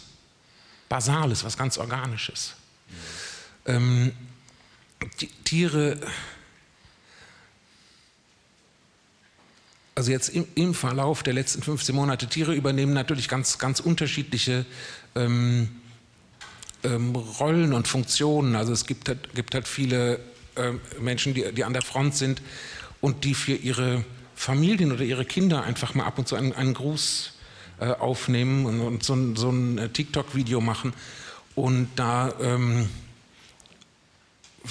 Basales, was ganz Organisches. Ähm, Tiere, also jetzt im, im, Verlauf der letzten 15 Monate, Tiere übernehmen natürlich ganz, ganz unterschiedliche ähm, ähm, Rollen und Funktionen. Also es gibt halt, gibt halt viele äh, Menschen, die, die an der Front sind und die für ihre Familien oder ihre Kinder einfach mal ab und zu einen, einen Gruß äh, aufnehmen und, und so, so, ein äh, TikTok-Video machen. Und da ähm,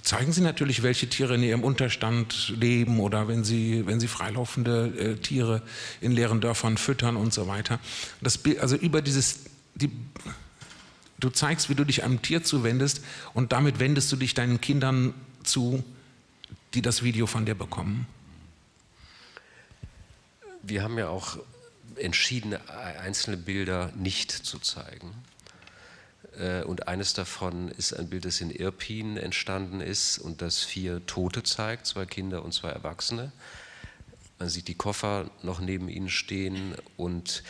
zeigen sie natürlich, welche Tiere in ihrem Unterstand leben oder wenn sie, wenn sie freilaufende äh, Tiere in leeren Dörfern füttern und so weiter. Das, also über dieses, die, du zeigst, wie du dich einem Tier zuwendest und damit wendest du dich deinen Kindern zu, die das Video von dir bekommen. Wir haben ja auch entschieden, einzelne Bilder nicht zu zeigen. Äh, und eines davon ist ein Bild, das in Irpin entstanden ist und das vier Tote zeigt, zwei Kinder und zwei Erwachsene. Man sieht die Koffer noch neben ihnen stehen und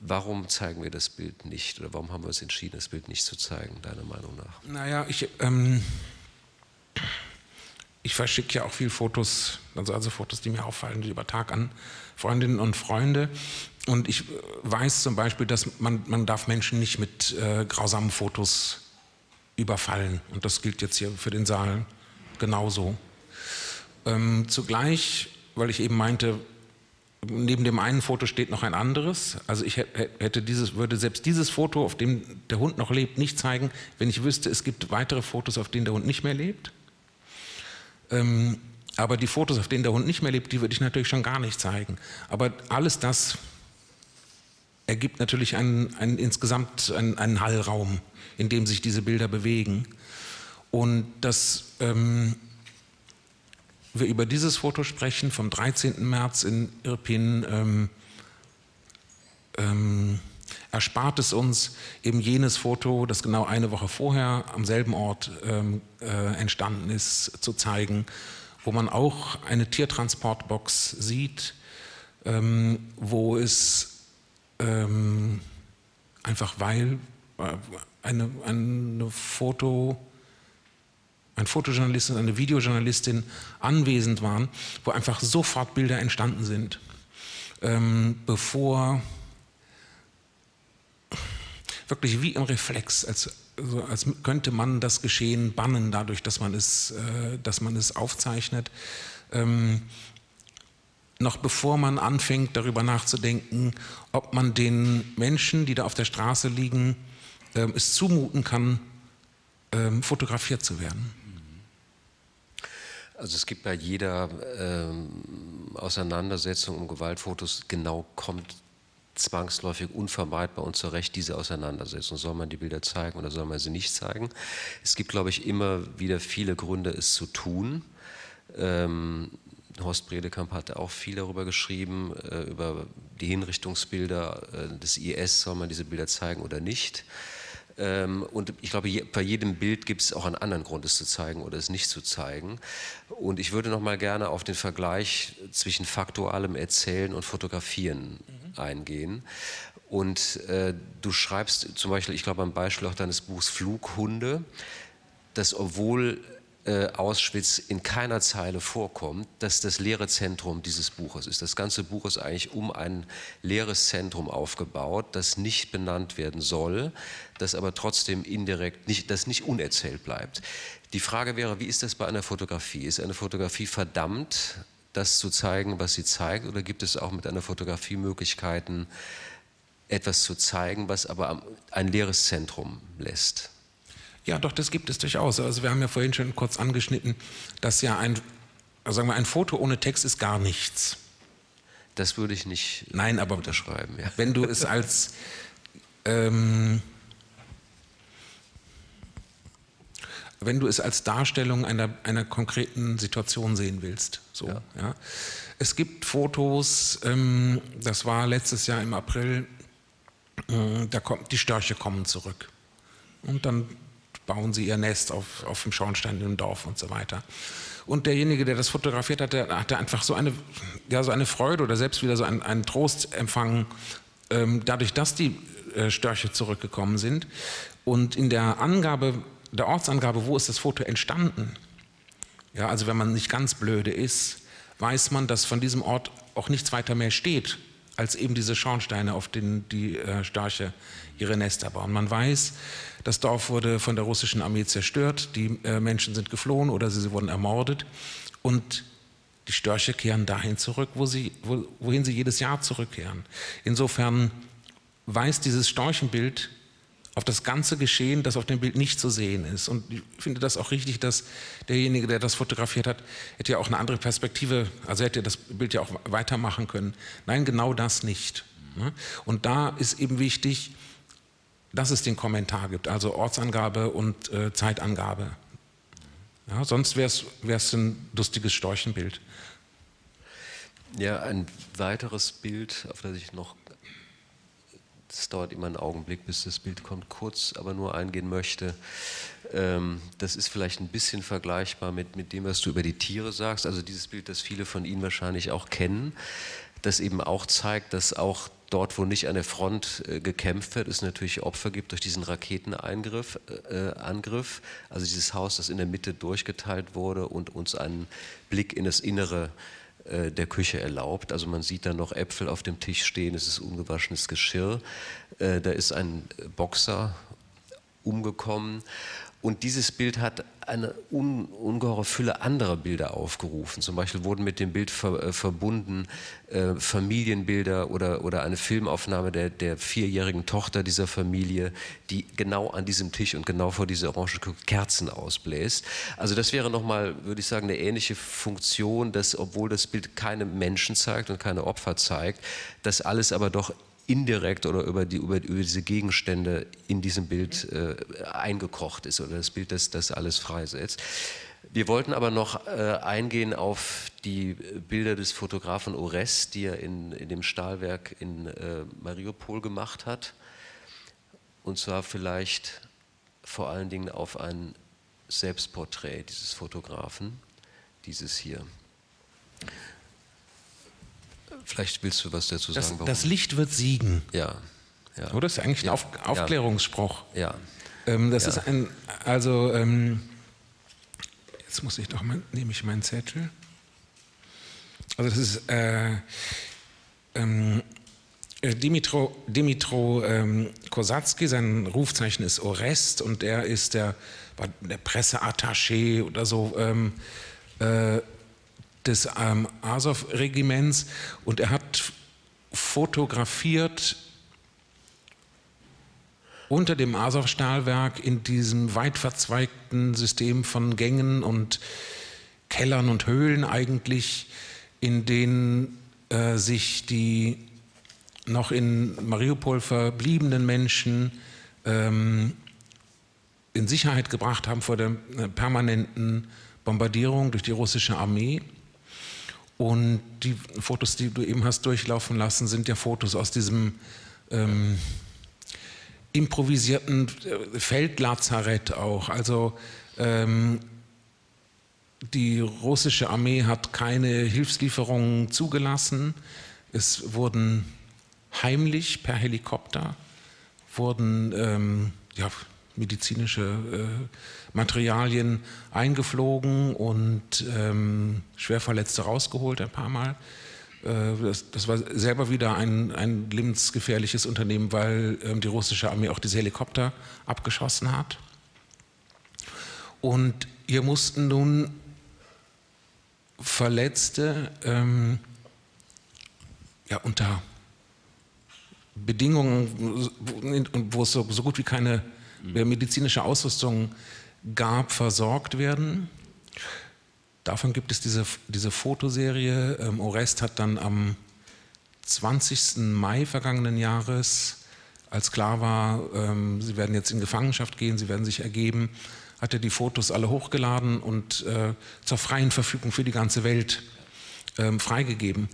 warum zeigen wir das Bild nicht oder warum haben wir uns entschieden, das Bild nicht zu zeigen, deiner Meinung nach? Naja, ich, ähm, ich verschicke ja auch viel Fotos, also, also Fotos, die mir auffallen, über Tag an Freundinnen und Freunde. Und ich weiß zum Beispiel, dass man, man darf Menschen nicht mit äh, grausamen Fotos überfallen. Und das gilt jetzt hier für den Saal genauso. Ähm, zugleich, weil ich eben meinte, neben dem einen Foto steht noch ein anderes. Also ich hätte dieses, würde selbst dieses Foto, auf dem der Hund noch lebt, nicht zeigen, wenn ich wüsste, es gibt weitere Fotos, auf denen der Hund nicht mehr lebt. Ähm, aber die Fotos, auf denen der Hund nicht mehr lebt, die würde ich natürlich schon gar nicht zeigen. Aber alles das ergibt natürlich einen, einen insgesamt einen, einen, Hallraum, in dem sich diese Bilder bewegen. Und dass ähm, wir über dieses Foto sprechen vom 13. März in Irpin, ähm, ähm, erspart es uns eben jenes Foto, das genau eine Woche vorher am selben Ort ähm, äh, entstanden ist, zu zeigen, wo man auch eine Tiertransportbox sieht, ähm, wo es ähm, einfach weil äh, eine, eine Foto, ein Fotojournalist und eine Videojournalistin anwesend waren, wo einfach sofort Bilder entstanden sind, ähm, bevor wirklich wie im Reflex, als, also als könnte man das Geschehen bannen, dadurch, dass man es, äh, dass man es aufzeichnet. Ähm, noch bevor man anfängt, darüber nachzudenken, ob man den Menschen, die da auf der Straße liegen, äh, es zumuten kann, äh, fotografiert zu werden. Also es gibt bei jeder ähm, Auseinandersetzung um Gewaltfotos genau kommt zwangsläufig unvermeidbar und zu Recht diese Auseinandersetzung. Soll man die Bilder zeigen oder soll man sie nicht zeigen? Es gibt, glaube ich, immer wieder viele Gründe, es zu tun. Ähm, Horst Bredekamp hatte auch viel darüber geschrieben, äh, über die Hinrichtungsbilder äh, des IS, soll man diese Bilder zeigen oder nicht. Ähm, und ich glaube, bei jedem Bild gibt es auch einen anderen Grund, es zu zeigen oder es nicht zu zeigen. Und ich würde noch mal gerne auf den Vergleich zwischen faktualem Erzählen und Fotografieren mhm. eingehen. Und äh, du schreibst zum Beispiel, ich glaube am Beispiel auch deines Buchs Flughunde, dass obwohl äh, Auschwitz in keiner Zeile vorkommt, dass das leere Zentrum dieses Buches ist. Das ganze Buch ist eigentlich um ein leeres Zentrum aufgebaut, das nicht benannt werden soll, das aber trotzdem indirekt nicht, das nicht unerzählt bleibt. Die Frage wäre, wie ist das bei einer Fotografie? Ist eine Fotografie verdammt, das zu zeigen, was sie zeigt, oder gibt es auch mit einer Fotografie Möglichkeiten, etwas zu zeigen, was aber ein leeres Zentrum lässt? Ja, doch, das gibt es durchaus. Also wir haben ja vorhin schon kurz angeschnitten, dass ja ein, sagen wir, ein Foto ohne Text ist gar nichts. Das würde ich nicht Nein, aber unterschreiben. Ja. Wenn du es als ähm, wenn du es als Darstellung einer, einer konkreten Situation sehen willst. So, ja. ja. Es gibt Fotos, ähm, das war letztes Jahr im April, äh, da kommt, die Störche kommen zurück. Und dann bauen sie ihr Nest auf, auf dem Schornstein im Dorf und so weiter. Und derjenige, der das fotografiert hat, der hatte einfach so eine, ja, so eine Freude oder selbst wieder so einen, einen Trost empfangen, ähm, dadurch, dass die äh, Störche zurückgekommen sind. Und in der Angabe, der Ortsangabe, wo ist das Foto entstanden? Ja, also wenn man nicht ganz blöde ist, weiß man, dass von diesem Ort auch nichts weiter mehr steht, als eben diese Schornsteine, auf denen die äh, Störche ihre Nester bauen. Man weiß, das Dorf wurde von der russischen Armee zerstört, die äh, Menschen sind geflohen oder sie, sie wurden ermordet. Und Die Störche kehren dahin zurück, wo sie, wo, wohin sie jedes Jahr zurückkehren. Insofern weist dieses Storchenbild auf das ganze Geschehen, das auf dem Bild nicht zu sehen ist. Und ich finde das auch richtig, dass derjenige, der das fotografiert hat, hätte ja auch eine andere Perspektive, also hätte das Bild ja auch weitermachen können. Nein, genau das nicht. Ne? Und da ist eben wichtig, dass es den Kommentar gibt, also Ortsangabe und äh, Zeitangabe. Ja, sonst wäre es ein lustiges Storchenbild. Ja, ein weiteres Bild, auf das ich noch, es dauert immer einen Augenblick, bis das Bild kommt, kurz aber nur eingehen möchte. Ähm, das ist vielleicht ein bisschen vergleichbar mit, mit dem, was du über die Tiere sagst. Also dieses Bild, das viele von Ihnen wahrscheinlich auch kennen, das eben auch zeigt, dass auch dort, wo nicht an der Front äh, gekämpft wird, es natürlich Opfer gibt durch diesen Raketeneingriff, äh, Angriff, also dieses Haus, das in der Mitte durchgeteilt wurde und uns einen Blick in das Innere äh, der Küche erlaubt. Also man sieht da noch Äpfel auf dem Tisch stehen, es ist ungewaschenes Geschirr, äh, da ist ein Boxer umgekommen und dieses Bild hat eine un, ungeheure Fülle anderer Bilder aufgerufen. Zum Beispiel wurden mit dem Bild ver, äh, verbunden äh, Familienbilder oder, oder eine Filmaufnahme der, der vierjährigen Tochter dieser Familie, die genau an diesem Tisch und genau vor dieser orange Kerzen ausbläst. Also das wäre nochmal, würde ich sagen, eine ähnliche Funktion, dass obwohl das Bild keine Menschen zeigt und keine Opfer zeigt, das alles aber doch indirekt oder über, die, über, über diese Gegenstände in diesem Bild äh, eingekocht ist oder das Bild, das das alles freisetzt. Wir wollten aber noch äh, eingehen auf die Bilder des Fotografen Ores, die er in, in dem Stahlwerk in äh, Mariupol gemacht hat. Und zwar vielleicht vor allen Dingen auf ein Selbstporträt dieses Fotografen, dieses hier. Vielleicht willst du was dazu sagen. Das, das Licht wird siegen. Ja. ja. Oder? Das ist eigentlich ein Auf Aufklärungsspruch. Ja. Ähm, das ja. ist ein, also, ähm, jetzt muss ich doch mal, nehme ich meinen Zettel. Also, das ist, äh, ähm, Dimitro, Dimitro ähm, Kosatsky, sein Rufzeichen ist Orest und er ist der, der Presseattaché oder so ähm, äh, des ähm, Azov-Regiments und er hat fotografiert unter dem Azov-Stahlwerk in diesem weit verzweigten System von Gängen und Kellern und Höhlen eigentlich, in denen äh, sich die noch in Mariupol verbliebenen Menschen ähm, in Sicherheit gebracht haben vor der äh, permanenten Bombardierung durch die russische Armee. Und die Fotos, die du eben hast durchlaufen lassen, sind ja Fotos aus diesem ähm, improvisierten äh, Feldlazarett auch. Also ähm, die russische Armee hat keine Hilfslieferungen zugelassen. Es wurden heimlich per Helikopter wurden ähm, ja, medizinische äh, Materialien eingeflogen und ähm, Schwerverletzte rausgeholt ein paar Mal. Äh, das, das, war selber wieder ein, ein lebensgefährliches Unternehmen, weil ähm, die russische Armee auch diese Helikopter abgeschossen hat. Und hier mussten nun Verletzte ähm, ja, unter Bedingungen, wo es so, so gut wie keine medizinische Ausrüstung gab, versorgt werden. Davon gibt es diese, diese Fotoserie. Ähm, Orest hat dann am 20. Mai vergangenen Jahres, als klar war, ähm, sie werden jetzt in Gefangenschaft gehen, sie werden sich ergeben, hat er die Fotos alle hochgeladen und äh, zur freien Verfügung für die ganze Welt ähm, freigegeben.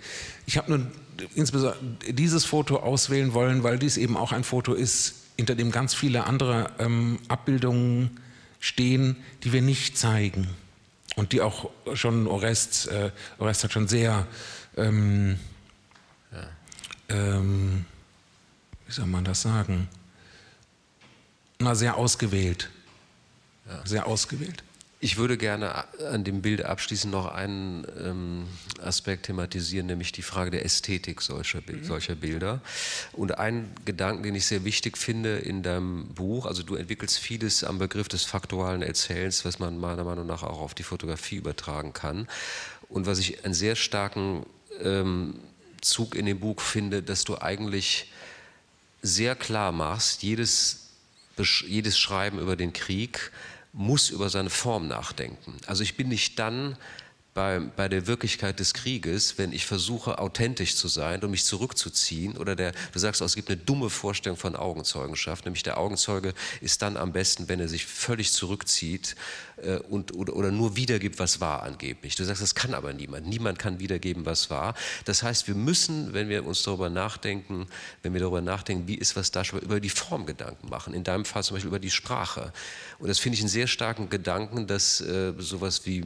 Ich habe nur insbesondere dieses Foto auswählen wollen, weil dies eben auch ein Foto ist, hinter dem ganz viele andere ähm, Abbildungen stehen, die wir nicht zeigen. Und die auch schon Orest, äh, Orest hat schon sehr, ähm, ja. ähm, wie soll man das sagen, na, sehr ausgewählt. Ja. Sehr ausgewählt. Ich würde gerne an dem Bild abschließend noch einen ähm, Aspekt thematisieren, nämlich die Frage der Ästhetik solcher, mhm. solcher Bilder. Und einen Gedanken, den ich sehr wichtig finde in deinem Buch, also du entwickelst vieles am Begriff des faktualen Erzählens, was man meiner Meinung nach auch auf die Fotografie übertragen kann. Und was ich einen sehr starken ähm, Zug in dem Buch finde, dass du eigentlich sehr klar machst, jedes, jedes Schreiben über den Krieg, muss über seine Form nachdenken. Also ich bin nicht dann bei, bei der Wirklichkeit des Krieges, wenn ich versuche, authentisch zu sein und mich zurückzuziehen, oder der, du sagst es gibt eine dumme Vorstellung von Augenzeugenschaft, nämlich der Augenzeuge ist dann am besten, wenn er sich völlig zurückzieht äh, und, oder, oder nur wiedergibt, was war angeblich. Du sagst, das kann aber niemand. Niemand kann wiedergeben, was war. Das heißt, wir müssen, wenn wir uns darüber nachdenken, wenn wir darüber nachdenken, wie ist was da, über die Form Gedanken machen. In deinem Fall zum Beispiel über die Sprache. Und das finde ich einen sehr starken Gedanken, dass äh, sowas wie,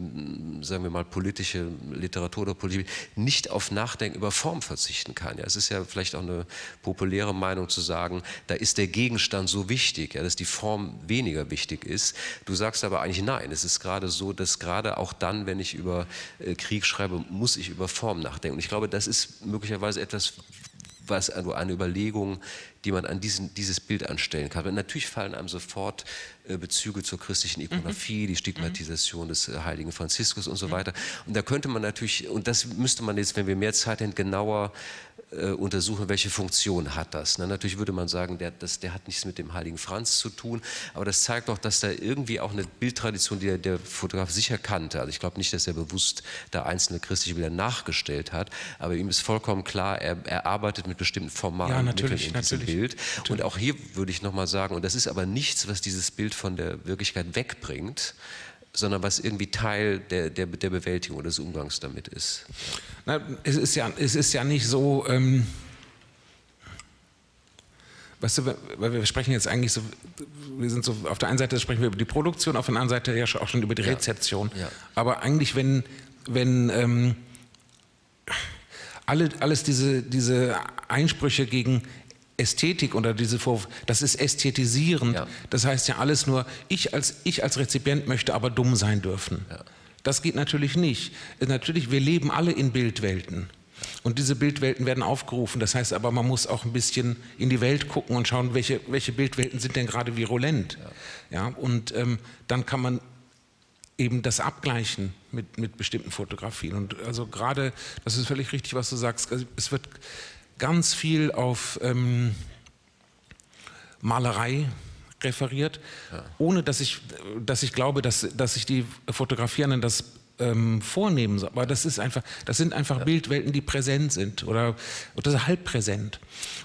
sagen wir mal, politische Literatur oder Politik nicht auf Nachdenken über Form verzichten kann. Ja, es ist ja vielleicht auch eine populäre Meinung zu sagen, da ist der Gegenstand so wichtig, ja, dass die Form weniger wichtig ist. Du sagst aber eigentlich nein. Es ist gerade so, dass gerade auch dann, wenn ich über äh, Krieg schreibe, muss ich über Form nachdenken. Und ich glaube, das ist möglicherweise etwas, was also eine Überlegung, die man an diesen, dieses Bild anstellen kann. Und natürlich fallen einem sofort äh, Bezüge zur christlichen Ikonografie, mhm. die Stigmatisation des äh, heiligen Franziskus und so mhm. weiter. Und da könnte man natürlich, und das müsste man jetzt, wenn wir mehr Zeit hätten, genauer äh, untersuchen, welche Funktion hat das. Ne? Natürlich würde man sagen, der, das, der hat nichts mit dem heiligen Franz zu tun, aber das zeigt doch, dass da irgendwie auch eine Bildtradition, die der, der Fotograf sicher kannte. Also ich glaube nicht, dass er bewusst da einzelne christliche Bilder nachgestellt hat, aber ihm ist vollkommen klar, er, er arbeitet mit bestimmten formalen ja, natürlich, diesem Bild. Und auch hier würde ich nochmal sagen, und das ist aber nichts, was dieses Bild von der Wirklichkeit wegbringt, sondern was irgendwie Teil der, der, der Bewältigung oder des Umgangs damit ist. Na, es, ist ja, es ist ja nicht so, ähm, weißt du, weil wir sprechen jetzt eigentlich so, wir sind so, auf der einen Seite sprechen wir über die Produktion, auf der anderen Seite ja auch schon über die Rezeption. Ja, ja. Aber eigentlich, wenn, wenn ähm, alle, alles diese, diese Einsprüche gegen Ästhetik oder diese Vorwurf, das ist ästhetisierend. Ja. Das heißt ja alles nur, ich als, ich als Rezipient möchte aber dumm sein dürfen. Ja. Das geht natürlich nicht. Natürlich, wir leben alle in Bildwelten. Und diese Bildwelten werden aufgerufen. Das heißt aber, man muss auch ein bisschen in die Welt gucken und schauen, welche, welche Bildwelten sind denn gerade virulent. Ja. ja und ähm, dann kann man eben das abgleichen mit, mit bestimmten Fotografien. Und also gerade, das ist völlig richtig, was du sagst, also es wird ganz viel auf ähm, Malerei referiert, ja. ohne dass ich, dass ich glaube, dass, dass sich die Fotografierenden das ähm, vornehmen. Aber das ist einfach, das sind einfach ja. Bildwelten, die präsent sind oder, oder halb präsent.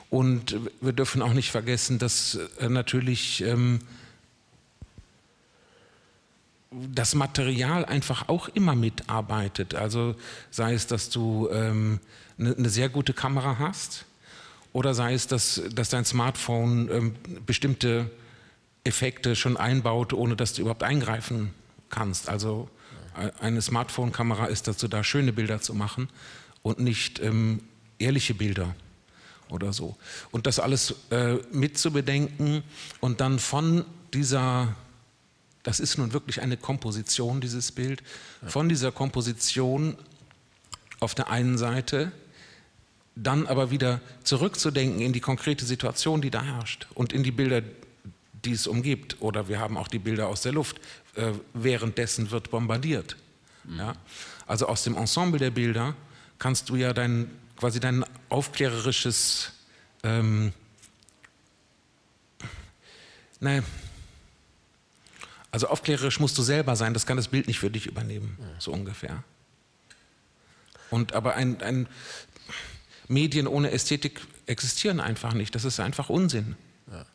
Und wir dürfen auch nicht vergessen, dass äh, natürlich ähm, das Material einfach auch immer mitarbeitet. Also sei es, dass du ähm, eine, sehr gute Kamera hast oder sei es, dass, dass dein Smartphone ähm, bestimmte Effekte schon einbaut, ohne dass du überhaupt eingreifen kannst. Also äh, eine Smartphone-Kamera ist dazu da, schöne Bilder zu machen und nicht ähm, ehrliche Bilder oder so. Und das alles äh, mitzubedenken und dann von dieser das ist nun wirklich eine Komposition, dieses Bild. Von dieser Komposition auf der einen Seite, dann aber wieder zurückzudenken in die konkrete Situation, die da herrscht und in die Bilder, die es umgibt. Oder wir haben auch die Bilder aus der Luft. Äh, währenddessen wird bombardiert. Mhm. Ja? Also aus dem Ensemble der Bilder kannst du ja dein, quasi dein aufklärerisches, ähm, nein, also aufklärerisch musst du selber sein, das kann das Bild nicht für dich übernehmen, so ungefähr. Und aber ein, ein Medien ohne Ästhetik existieren einfach nicht. Das ist einfach Unsinn. Ja,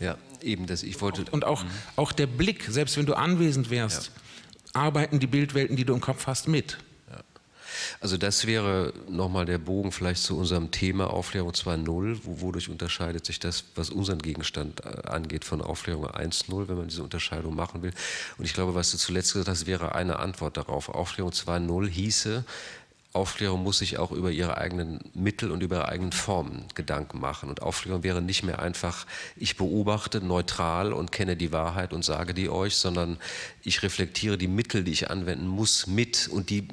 ja eben das. Ich wollte. Und auch, mhm. auch der Blick, selbst wenn du anwesend wärst, ja. arbeiten die Bildwelten, die du im Kopf hast, mit. Also das wäre nochmal der Bogen vielleicht zu unserem Thema Aufklärung 2.0. Wo, wodurch unterscheidet sich das, was unseren Gegenstand äh, angeht, von Aufklärung 1.0, wenn man diese Unterscheidung machen will? Und ich glaube, was du zuletzt gesagt hast, wäre eine Antwort darauf. Aufklärung 2.0 hieße, Aufklärung muss sich auch über ihre eigenen Mittel und über ihre eigenen Formen Gedanken machen. Und Aufklärung wäre nicht mehr einfach, ich beobachte neutral und kenne die Wahrheit und sage die euch, sondern ich reflektiere die Mittel, die ich anwenden muss, mit und die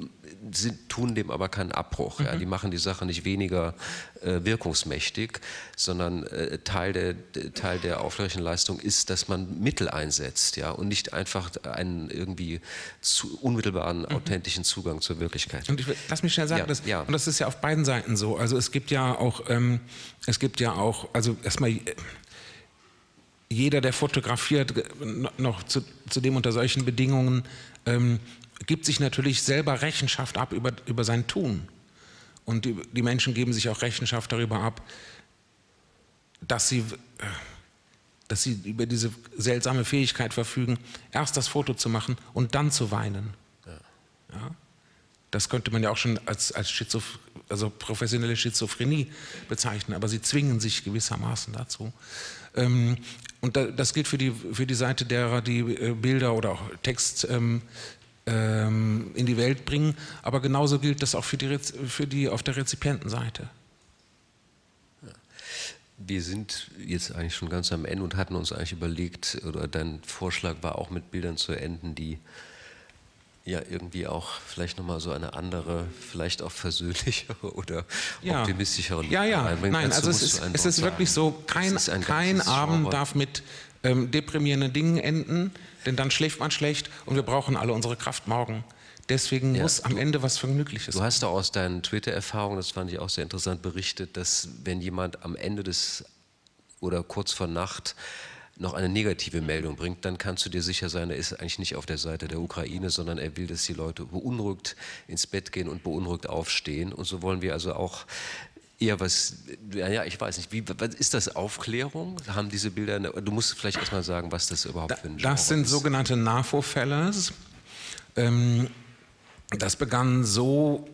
sind, tun dem aber keinen Abbruch. Mhm. Ja. Die machen die Sache nicht weniger äh, wirkungsmächtig, sondern äh, Teil, der, Teil der aufklärerischen Leistung ist, dass man Mittel einsetzt ja, und nicht einfach einen irgendwie zu, unmittelbaren, mhm. authentischen Zugang zur Wirklichkeit. Und ich, lass mich schnell sagen, ja, das, ja. und das ist ja auf beiden Seiten so. Also es gibt ja auch, ähm, es gibt ja auch, also erstmal jeder, der fotografiert, noch zu, zudem unter solchen Bedingungen, ähm, gibt sich natürlich selber Rechenschaft ab über, über sein Tun. Und die, die Menschen geben sich auch Rechenschaft darüber ab, dass sie, dass sie über diese seltsame Fähigkeit verfügen, erst das Foto zu machen und dann zu weinen. Ja. ja? Das könnte man ja auch schon als, als Schizoph also professionelle Schizophrenie bezeichnen, aber sie zwingen sich gewissermaßen dazu. Ähm, und das gilt für die, für die Seite derer, die äh, Bilder oder auch Text ähm, ähm, in die Welt bringen. Aber genauso gilt das auch für die, für die auf der Rezipientenseite. Wir sind jetzt eigentlich schon ganz am Ende und hatten uns eigentlich überlegt, oder dein Vorschlag war auch mit Bildern zu enden, die ja irgendwie auch vielleicht nochmal so eine andere, vielleicht auch versöhnlichere oder ja. optimistischere Ja, ja, nein, also es ist, es ist wirklich so, kein, kein Abend darf mit ähm, deprimierenden Dingen enden, denn dann schläft man schlecht und wir brauchen alle unsere Kraft morgen. Deswegen ja, muss am du, Ende was Vergnügliches sein. Du hast da aus deinen Twitter-Erfahrungen, das fand ich auch sehr interessant, berichtet, dass wenn jemand am Ende des oder kurz vor Nacht noch eine negative Meldung bringt, dann kannst du dir sicher sein, er ist eigentlich nicht auf der Seite der Ukraine, sondern er will, dass die Leute beunruhigt ins Bett gehen und beunruhigt aufstehen. Und so wollen wir also auch eher was, ja, ich weiß nicht, wie, was ist das Aufklärung? Haben diese Bilder, du musst vielleicht erstmal sagen, was das überhaupt da, für ein Genre Das sind ist. sogenannte NAFO-Fellas. Ähm, das begann so,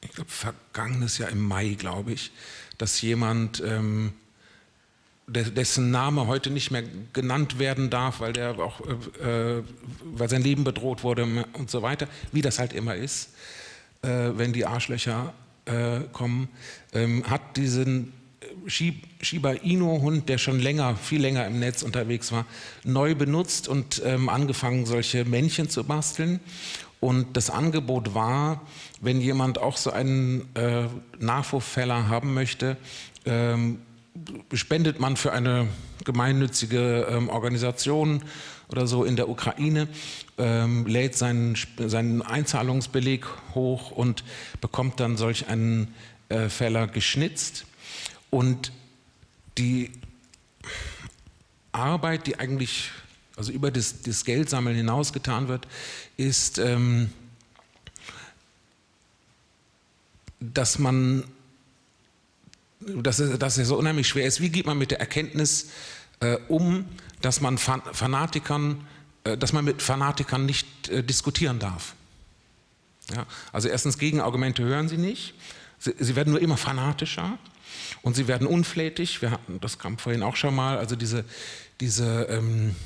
ich glaube, vergangenes Jahr im Mai, glaube ich, dass jemand, ähm, dessen Name heute nicht mehr genannt werden darf, weil, der auch, äh, äh, weil sein Leben bedroht wurde und so weiter, wie das halt immer ist, äh, wenn die Arschlöcher äh, kommen, ähm, hat diesen Shiba Inu-Hund, der schon länger, viel länger im Netz unterwegs war, neu benutzt und ähm, angefangen, solche Männchen zu basteln. Und das Angebot war, wenn jemand auch so einen äh, Nachwurffäller haben möchte, ähm, spendet man für eine gemeinnützige ähm, Organisation oder so in der Ukraine, ähm, lädt seinen, seinen Einzahlungsbeleg hoch und bekommt dann solch einen äh, Fäller geschnitzt. Und die Arbeit, die eigentlich also über das, das Geldsammeln hinaus getan wird, ist, ähm, dass man dass es, dass es so unheimlich schwer ist. Wie geht man mit der Erkenntnis äh, um, dass man Fanatikern, äh, dass man mit Fanatikern nicht äh, diskutieren darf? Ja, also erstens Gegenargumente hören sie nicht. Sie, sie, werden nur immer fanatischer und sie werden unflätig. Wir hatten, das kam vorhin auch schon mal, also diese, diese ähm,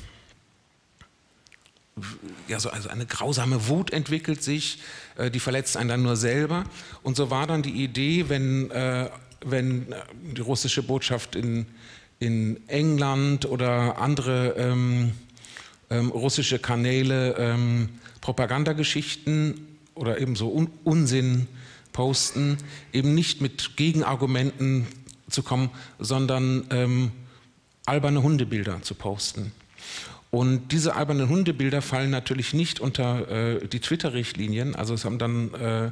ja, so also eine grausame Wut entwickelt sich, äh, die verletzt einen dann nur selber. Und so war dann die Idee, wenn äh, wenn äh, die russische Botschaft in, in England oder andere ähm, ähm, russische Kanäle ähm, Propagandageschichten oder ebenso Un Unsinn posten, eben nicht mit Gegenargumenten zu kommen, sondern ähm, alberne Hundebilder zu posten. Und diese albernen Hundebilder fallen natürlich nicht unter äh, die Twitter-Richtlinien. Also es haben dann äh,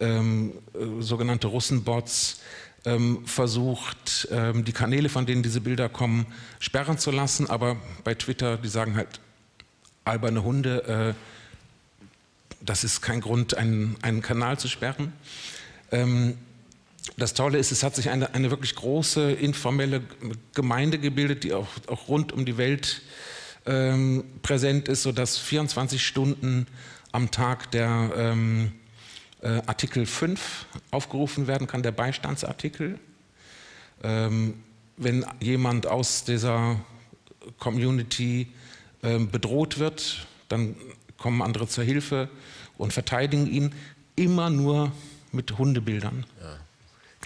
ähm, äh, sogenannte Russenbots ähm, versucht, ähm, die Kanäle, von denen diese Bilder kommen, sperren zu lassen. Aber bei Twitter, die sagen halt, alberne Hunde, äh, das ist kein Grund, einen, einen Kanal zu sperren. Ähm, das Tolle ist, es hat sich eine, eine wirklich große informelle Gemeinde gebildet, die auch, auch rund um die Welt ähm, präsent ist, sodass 24 Stunden am Tag der ähm, äh, Artikel 5 aufgerufen werden kann, der Beistandsartikel. Ähm, wenn jemand aus dieser Community äh, bedroht wird, dann kommen andere zur Hilfe und verteidigen ihn. immer nur mit Hundebildern ja.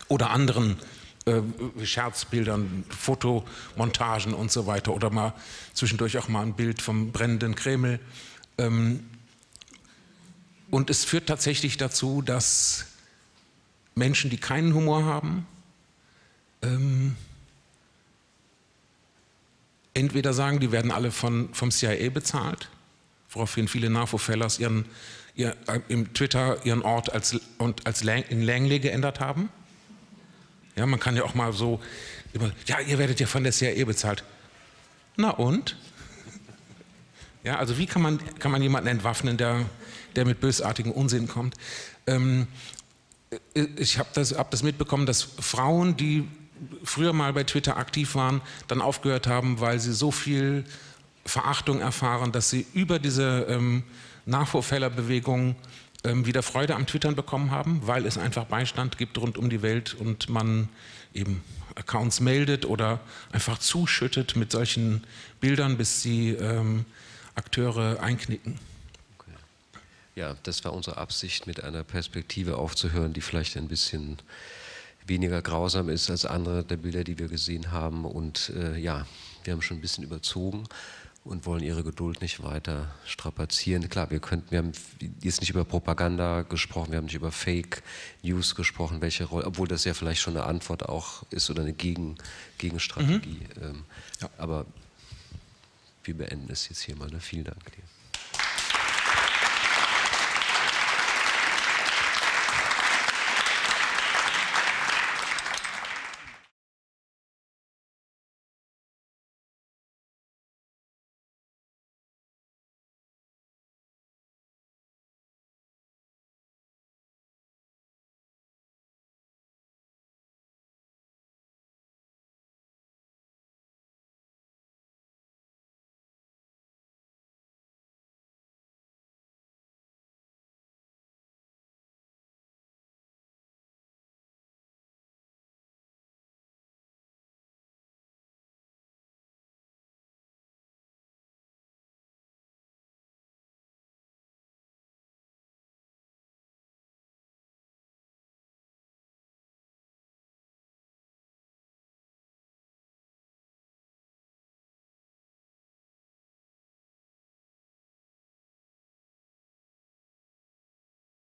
oder anderen äh, Scherzbildern, Fotomontagen und so weiter oder mal zwischendurch auch mal ein Bild vom brennenden Kreml. Ähm, und es führt tatsächlich dazu, dass Menschen, die keinen Humor haben, ähm, entweder sagen, die werden alle von, vom CIA bezahlt, woraufhin viele NAFO-Fellows ihren, ihr, äh, im Twitter ihren Ort als, und, als Lang, in Langley geändert haben. Ja, man kann ja auch mal so, immer, ja, ihr werdet ja von der CIA bezahlt. Na und? Ja, also wie kann man, kann man jemanden entwaffnen, der, der mit bösartigem Unsinn kommt? Ähm, äh, ich habe das, hab das mitbekommen, dass Frauen, die früher mal bei Twitter aktiv waren, dann aufgehört haben, weil sie so viel Verachtung erfahren, dass sie über diese ähm, Nachvorfällerbewegung ähm, wieder Freude am Twittern bekommen haben, weil es einfach Beistand gibt rund um die Welt und man eben Accounts meldet oder einfach zuschüttet mit solchen Bildern, bis sie ähm, Akteure einknicken. Ja, das war unsere Absicht, mit einer Perspektive aufzuhören, die vielleicht ein bisschen weniger grausam ist als andere der Bilder, die wir gesehen haben. Und äh, ja, wir haben schon ein bisschen überzogen und wollen ihre Geduld nicht weiter strapazieren. Klar, wir könnten, wir haben jetzt nicht über Propaganda gesprochen, wir haben nicht über Fake News gesprochen, welche Rolle, obwohl das ja vielleicht schon eine Antwort auch ist oder eine Gegen, Gegenstrategie. Mhm. Ähm, ja. Aber wir beenden es jetzt hier mal. Ne? Vielen Dank dir.